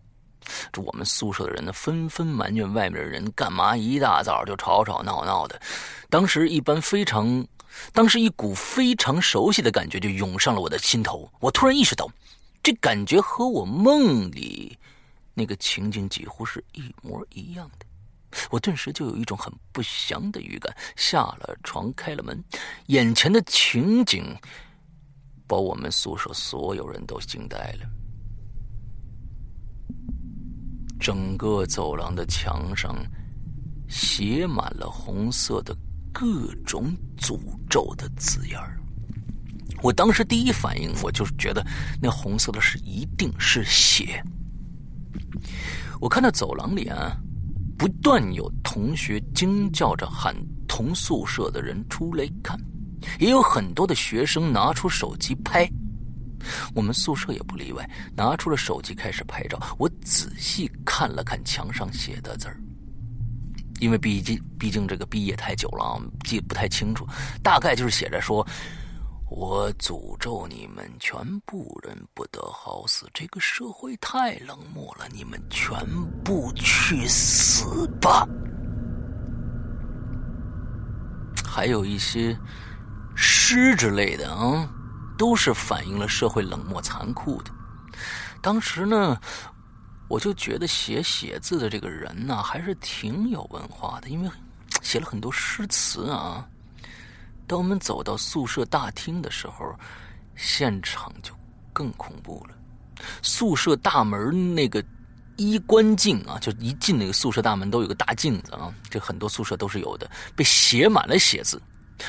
这我们宿舍的人呢，纷纷埋怨外面的人干嘛一大早就吵吵闹闹的。当时一般非常，当时一股非常熟悉的感觉就涌上了我的心头。我突然意识到，这感觉和我梦里那个情景几乎是一模一样的。我顿时就有一种很不祥的预感。下了床，开了门，眼前的情景把我们宿舍所有人都惊呆了。整个走廊的墙上写满了红色的各种诅咒的字样我当时第一反应，我就觉得那红色的是一定是血。我看到走廊里啊，不断有同学惊叫着喊同宿舍的人出来看，也有很多的学生拿出手机拍。我们宿舍也不例外，拿出了手机开始拍照。我仔细看了看墙上写的字儿，因为毕竟毕竟这个毕业太久了啊，记不太清楚。大概就是写着说：“我诅咒你们全部人不得好死，这个社会太冷漠了，你们全部去死吧。”还有一些诗之类的啊。都是反映了社会冷漠残酷的。当时呢，我就觉得写写字的这个人呢，还是挺有文化的，因为写了很多诗词啊。当我们走到宿舍大厅的时候，现场就更恐怖了。宿舍大门那个衣冠镜啊，就一进那个宿舍大门都有个大镜子啊，这很多宿舍都是有的，被写满了写字。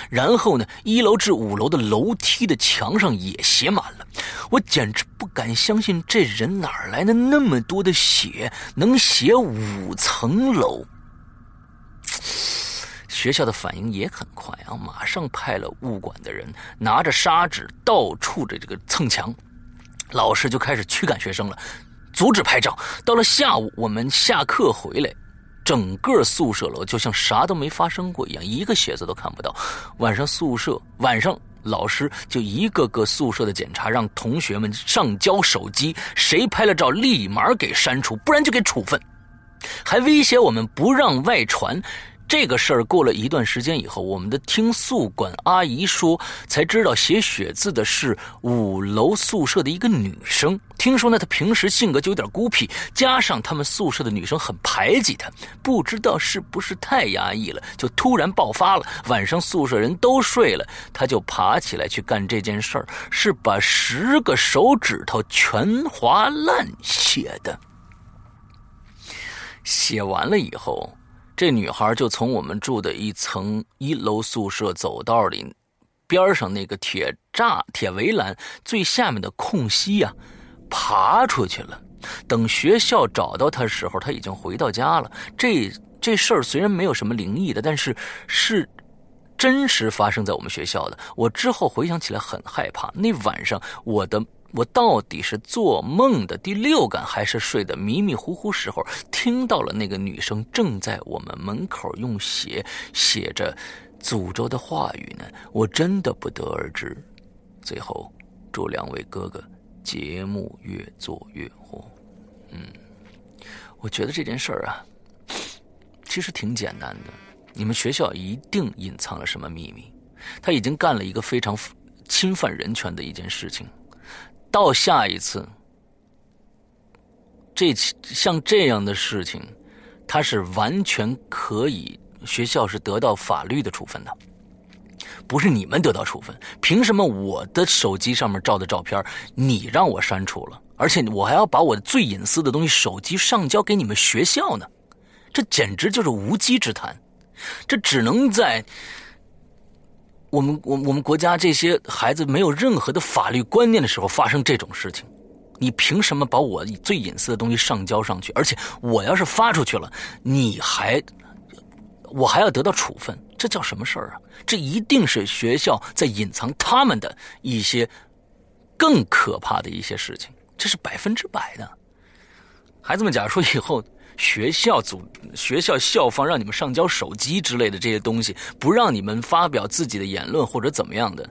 然后呢，一楼至五楼的楼梯的墙上也写满了，我简直不敢相信，这人哪来的那么多的血，能写五层楼？学校的反应也很快啊，马上派了物管的人拿着砂纸到处的这个蹭墙，老师就开始驱赶学生了，阻止拍照。到了下午，我们下课回来。整个宿舍楼就像啥都没发生过一样，一个写字都看不到。晚上宿舍晚上，老师就一个个宿舍的检查，让同学们上交手机，谁拍了照立马给删除，不然就给处分，还威胁我们不让外传。这个事儿过了一段时间以后，我们的听宿管阿姨说，才知道写血字的是五楼宿舍的一个女生。听说呢，她平时性格就有点孤僻，加上他们宿舍的女生很排挤她，不知道是不是太压抑了，就突然爆发了。晚上宿舍人都睡了，她就爬起来去干这件事儿，是把十个手指头全划烂写的。写完了以后。这女孩就从我们住的一层一楼宿舍走道里边上那个铁栅铁围栏最下面的空隙呀，爬出去了。等学校找到她的时候，她已经回到家了。这这事儿虽然没有什么灵异的，但是是真实发生在我们学校的。我之后回想起来很害怕。那晚上我的。我到底是做梦的第六感，还是睡得迷迷糊糊时候听到了那个女生正在我们门口用血写着诅咒的话语呢？我真的不得而知。最后，祝两位哥哥节目越做越火。嗯，我觉得这件事儿啊，其实挺简单的。你们学校一定隐藏了什么秘密？他已经干了一个非常侵犯人权的一件事情。到下一次，这像这样的事情，他是完全可以学校是得到法律的处分的，不是你们得到处分。凭什么我的手机上面照的照片，你让我删除了，而且我还要把我最隐私的东西手机上交给你们学校呢？这简直就是无稽之谈，这只能在。我们我我们国家这些孩子没有任何的法律观念的时候发生这种事情，你凭什么把我最隐私的东西上交上去？而且我要是发出去了，你还我还要得到处分，这叫什么事儿啊？这一定是学校在隐藏他们的一些更可怕的一些事情，这是百分之百的。孩子们，假如说以后。学校组、学校校方让你们上交手机之类的这些东西，不让你们发表自己的言论或者怎么样的，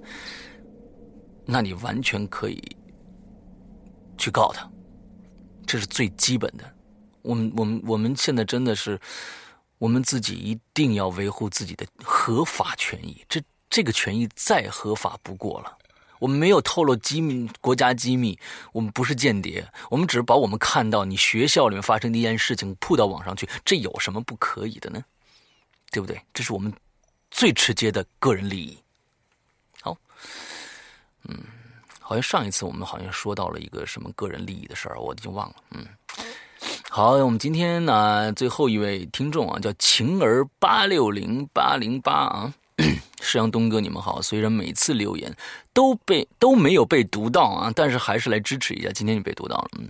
那你完全可以去告他，这是最基本的。我们、我们、我们现在真的是，我们自己一定要维护自己的合法权益，这这个权益再合法不过了。我们没有透露机密、国家机密，我们不是间谍，我们只是把我们看到你学校里面发生的一件事情铺到网上去，这有什么不可以的呢？对不对？这是我们最直接的个人利益。好，嗯，好像上一次我们好像说到了一个什么个人利益的事儿，我已经忘了。嗯，好，我们今天呢最后一位听众啊，叫晴儿八六零八零八啊。石阳东哥，你们好！虽然每次留言都被都没有被读到啊，但是还是来支持一下。今天你被读到了，嗯，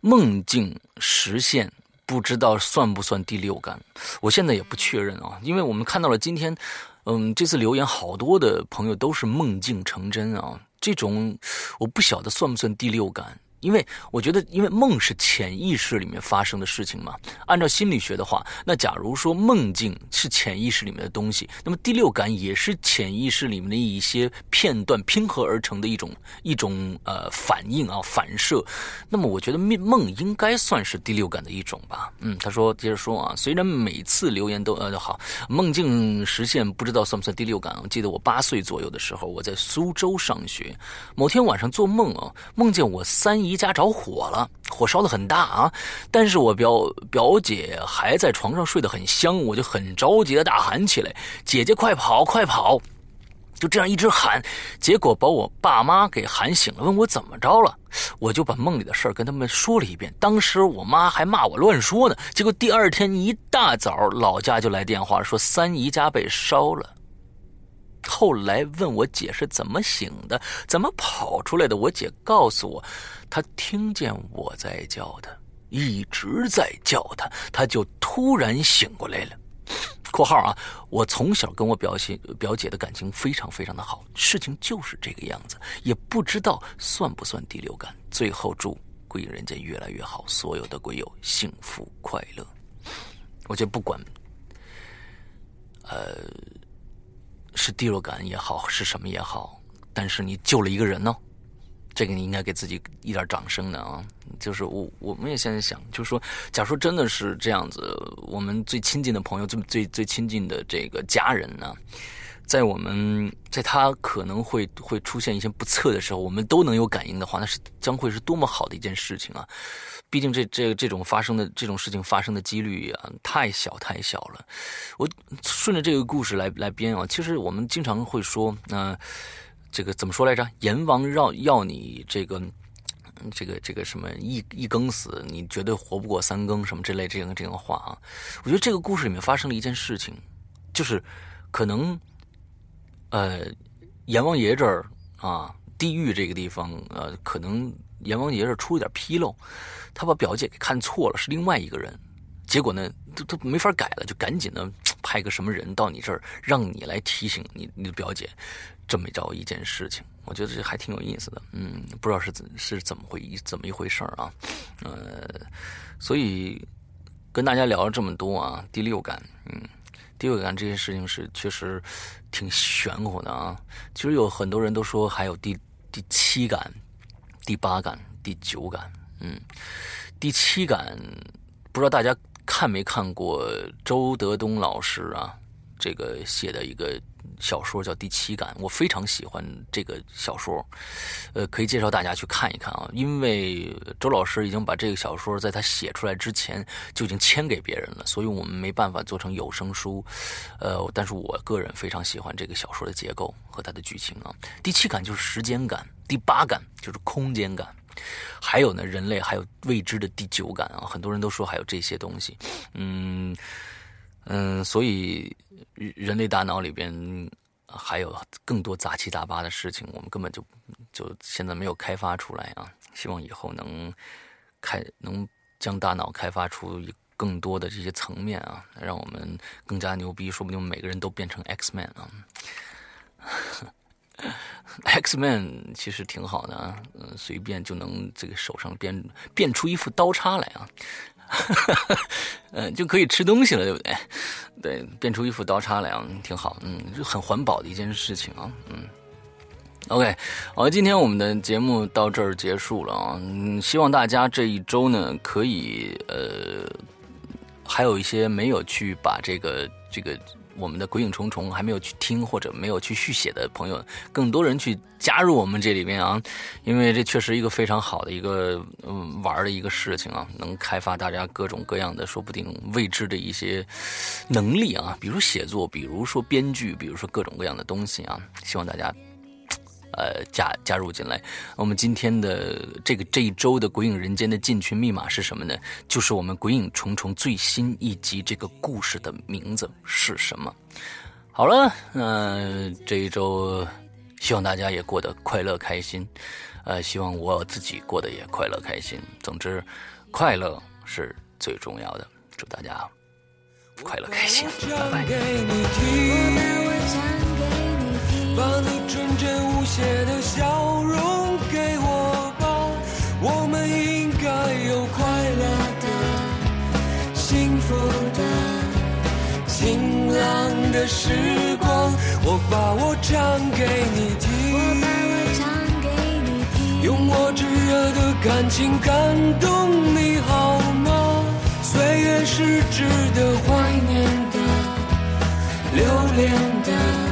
梦境实现不知道算不算第六感？我现在也不确认啊，因为我们看到了今天，嗯，这次留言好多的朋友都是梦境成真啊，这种我不晓得算不算第六感。因为我觉得，因为梦是潜意识里面发生的事情嘛。按照心理学的话，那假如说梦境是潜意识里面的东西，那么第六感也是潜意识里面的一些片段拼合而成的一种一种呃反应啊反射。那么我觉得梦梦应该算是第六感的一种吧。嗯，他说接着说啊，虽然每次留言都呃好，梦境实现不知道算不算第六感。我记得我八岁左右的时候，我在苏州上学，某天晚上做梦啊，梦见我三姨。一家着火了，火烧的很大啊！但是我表表姐还在床上睡得很香，我就很着急的大喊起来：“姐姐快跑，快跑！”就这样一直喊，结果把我爸妈给喊醒了，问我怎么着了。我就把梦里的事儿跟他们说了一遍。当时我妈还骂我乱说呢。结果第二天一大早，老家就来电话说三姨家被烧了。后来问我姐是怎么醒的，怎么跑出来的？我姐告诉我，她听见我在叫她，一直在叫她，她就突然醒过来了。（括号啊，我从小跟我表姐表姐的感情非常非常的好，事情就是这个样子，也不知道算不算第六感。最后祝鬼影人间越来越好，所有的鬼友幸福快乐。我觉得不管，呃。是第六感也好，是什么也好，但是你救了一个人呢，这个你应该给自己一点掌声的啊！就是我，我们也现在想，就是说，假如说真的是这样子，我们最亲近的朋友，最最最亲近的这个家人呢，在我们在他可能会会出现一些不测的时候，我们都能有感应的话，那是将会是多么好的一件事情啊！毕竟这这这种发生的这种事情发生的几率啊太小太小了。我顺着这个故事来来编啊，其实我们经常会说，那这个怎么说来着？阎王要要你这个这个这个什么一一更死，你绝对活不过三更什么之类这样这样的话啊。我觉得这个故事里面发生了一件事情，就是可能呃阎王爷这儿啊，地狱这个地方呃，可能阎王爷这儿出了点纰漏。他把表姐给看错了，是另外一个人，结果呢，都都没法改了，就赶紧的派个什么人到你这儿，让你来提醒你你的表姐这么着一件事情。我觉得这还挺有意思的，嗯，不知道是怎是怎么回怎么一回事啊？呃，所以跟大家聊了这么多啊，第六感，嗯，第六感这件事情是确实挺玄乎的啊。其实有很多人都说还有第第七感、第八感、第九感。嗯，第七感，不知道大家看没看过周德东老师啊，这个写的一个小说叫《第七感》，我非常喜欢这个小说，呃，可以介绍大家去看一看啊。因为周老师已经把这个小说在他写出来之前就已经签给别人了，所以我们没办法做成有声书。呃，但是我个人非常喜欢这个小说的结构和它的剧情啊。第七感就是时间感，第八感就是空间感。还有呢，人类还有未知的第九感啊，很多人都说还有这些东西，嗯嗯，所以人类大脑里边还有更多杂七杂八的事情，我们根本就就现在没有开发出来啊，希望以后能开能将大脑开发出更多的这些层面啊，让我们更加牛逼，说不定每个人都变成 X Man 啊。X Man 其实挺好的啊，嗯，随便就能这个手上变变出一副刀叉来啊，哈 嗯，就可以吃东西了，对不对？对，变出一副刀叉来，挺好，嗯，就很环保的一件事情啊，嗯。OK，好，今天我们的节目到这儿结束了啊，嗯，希望大家这一周呢，可以呃，还有一些没有去把这个这个。我们的鬼影重重还没有去听或者没有去续写的朋友，更多人去加入我们这里边啊，因为这确实一个非常好的一个嗯玩的一个事情啊，能开发大家各种各样的说不定未知的一些能力啊，比如写作，比如说编剧，比如说各种各样的东西啊，希望大家。呃，加加入进来。我们今天的这个这一周的《鬼影人间》的进群密码是什么呢？就是我们《鬼影重重》最新一集这个故事的名字是什么？好了，那这一周希望大家也过得快乐开心。呃，希望我自己过得也快乐开心。总之，快乐是最重要的。祝大家快乐开心，拜拜。无邪的笑容给我吧，我们应该有快乐的、幸福的、晴朗的时光。我把我唱给你听，用我炙热的感情感动你好吗？岁月是值得怀念的、留恋的。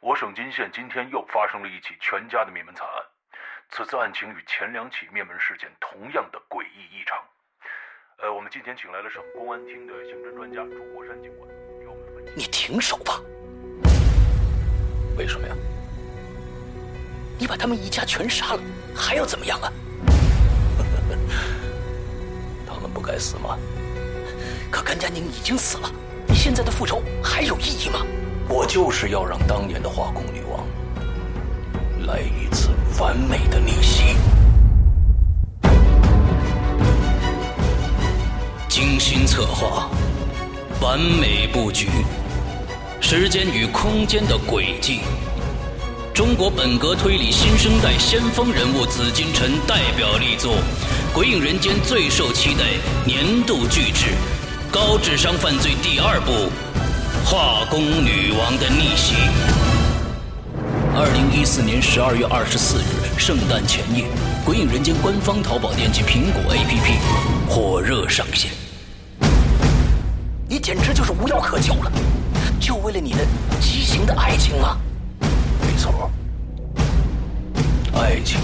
我省金县今天又发生了一起全家的灭门惨案，此次案情与前两起灭门事件同样的诡异异常。呃，我们今天请来了省公安厅的刑侦专家朱国山警官，与我们分析。你停手吧！为什么呀？你把他们一家全杀了，还要怎么样啊？他们不该死吗？可甘家宁已经死了，你现在的复仇还有意义吗？我就是要让当年的化工女王来一次完美的逆袭。精心策划，完美布局，时间与空间的轨迹。中国本格推理新生代先锋人物紫金陈代表力作，《鬼影人间》最受期待年度巨制《高智商犯罪》第二部。化工女王的逆袭。二零一四年十二月二十四日，圣诞前夜，《鬼影人间》官方淘宝店及苹果 APP 火热上线。你简直就是无药可救了，就为了你的畸形的爱情吗？没错，爱情。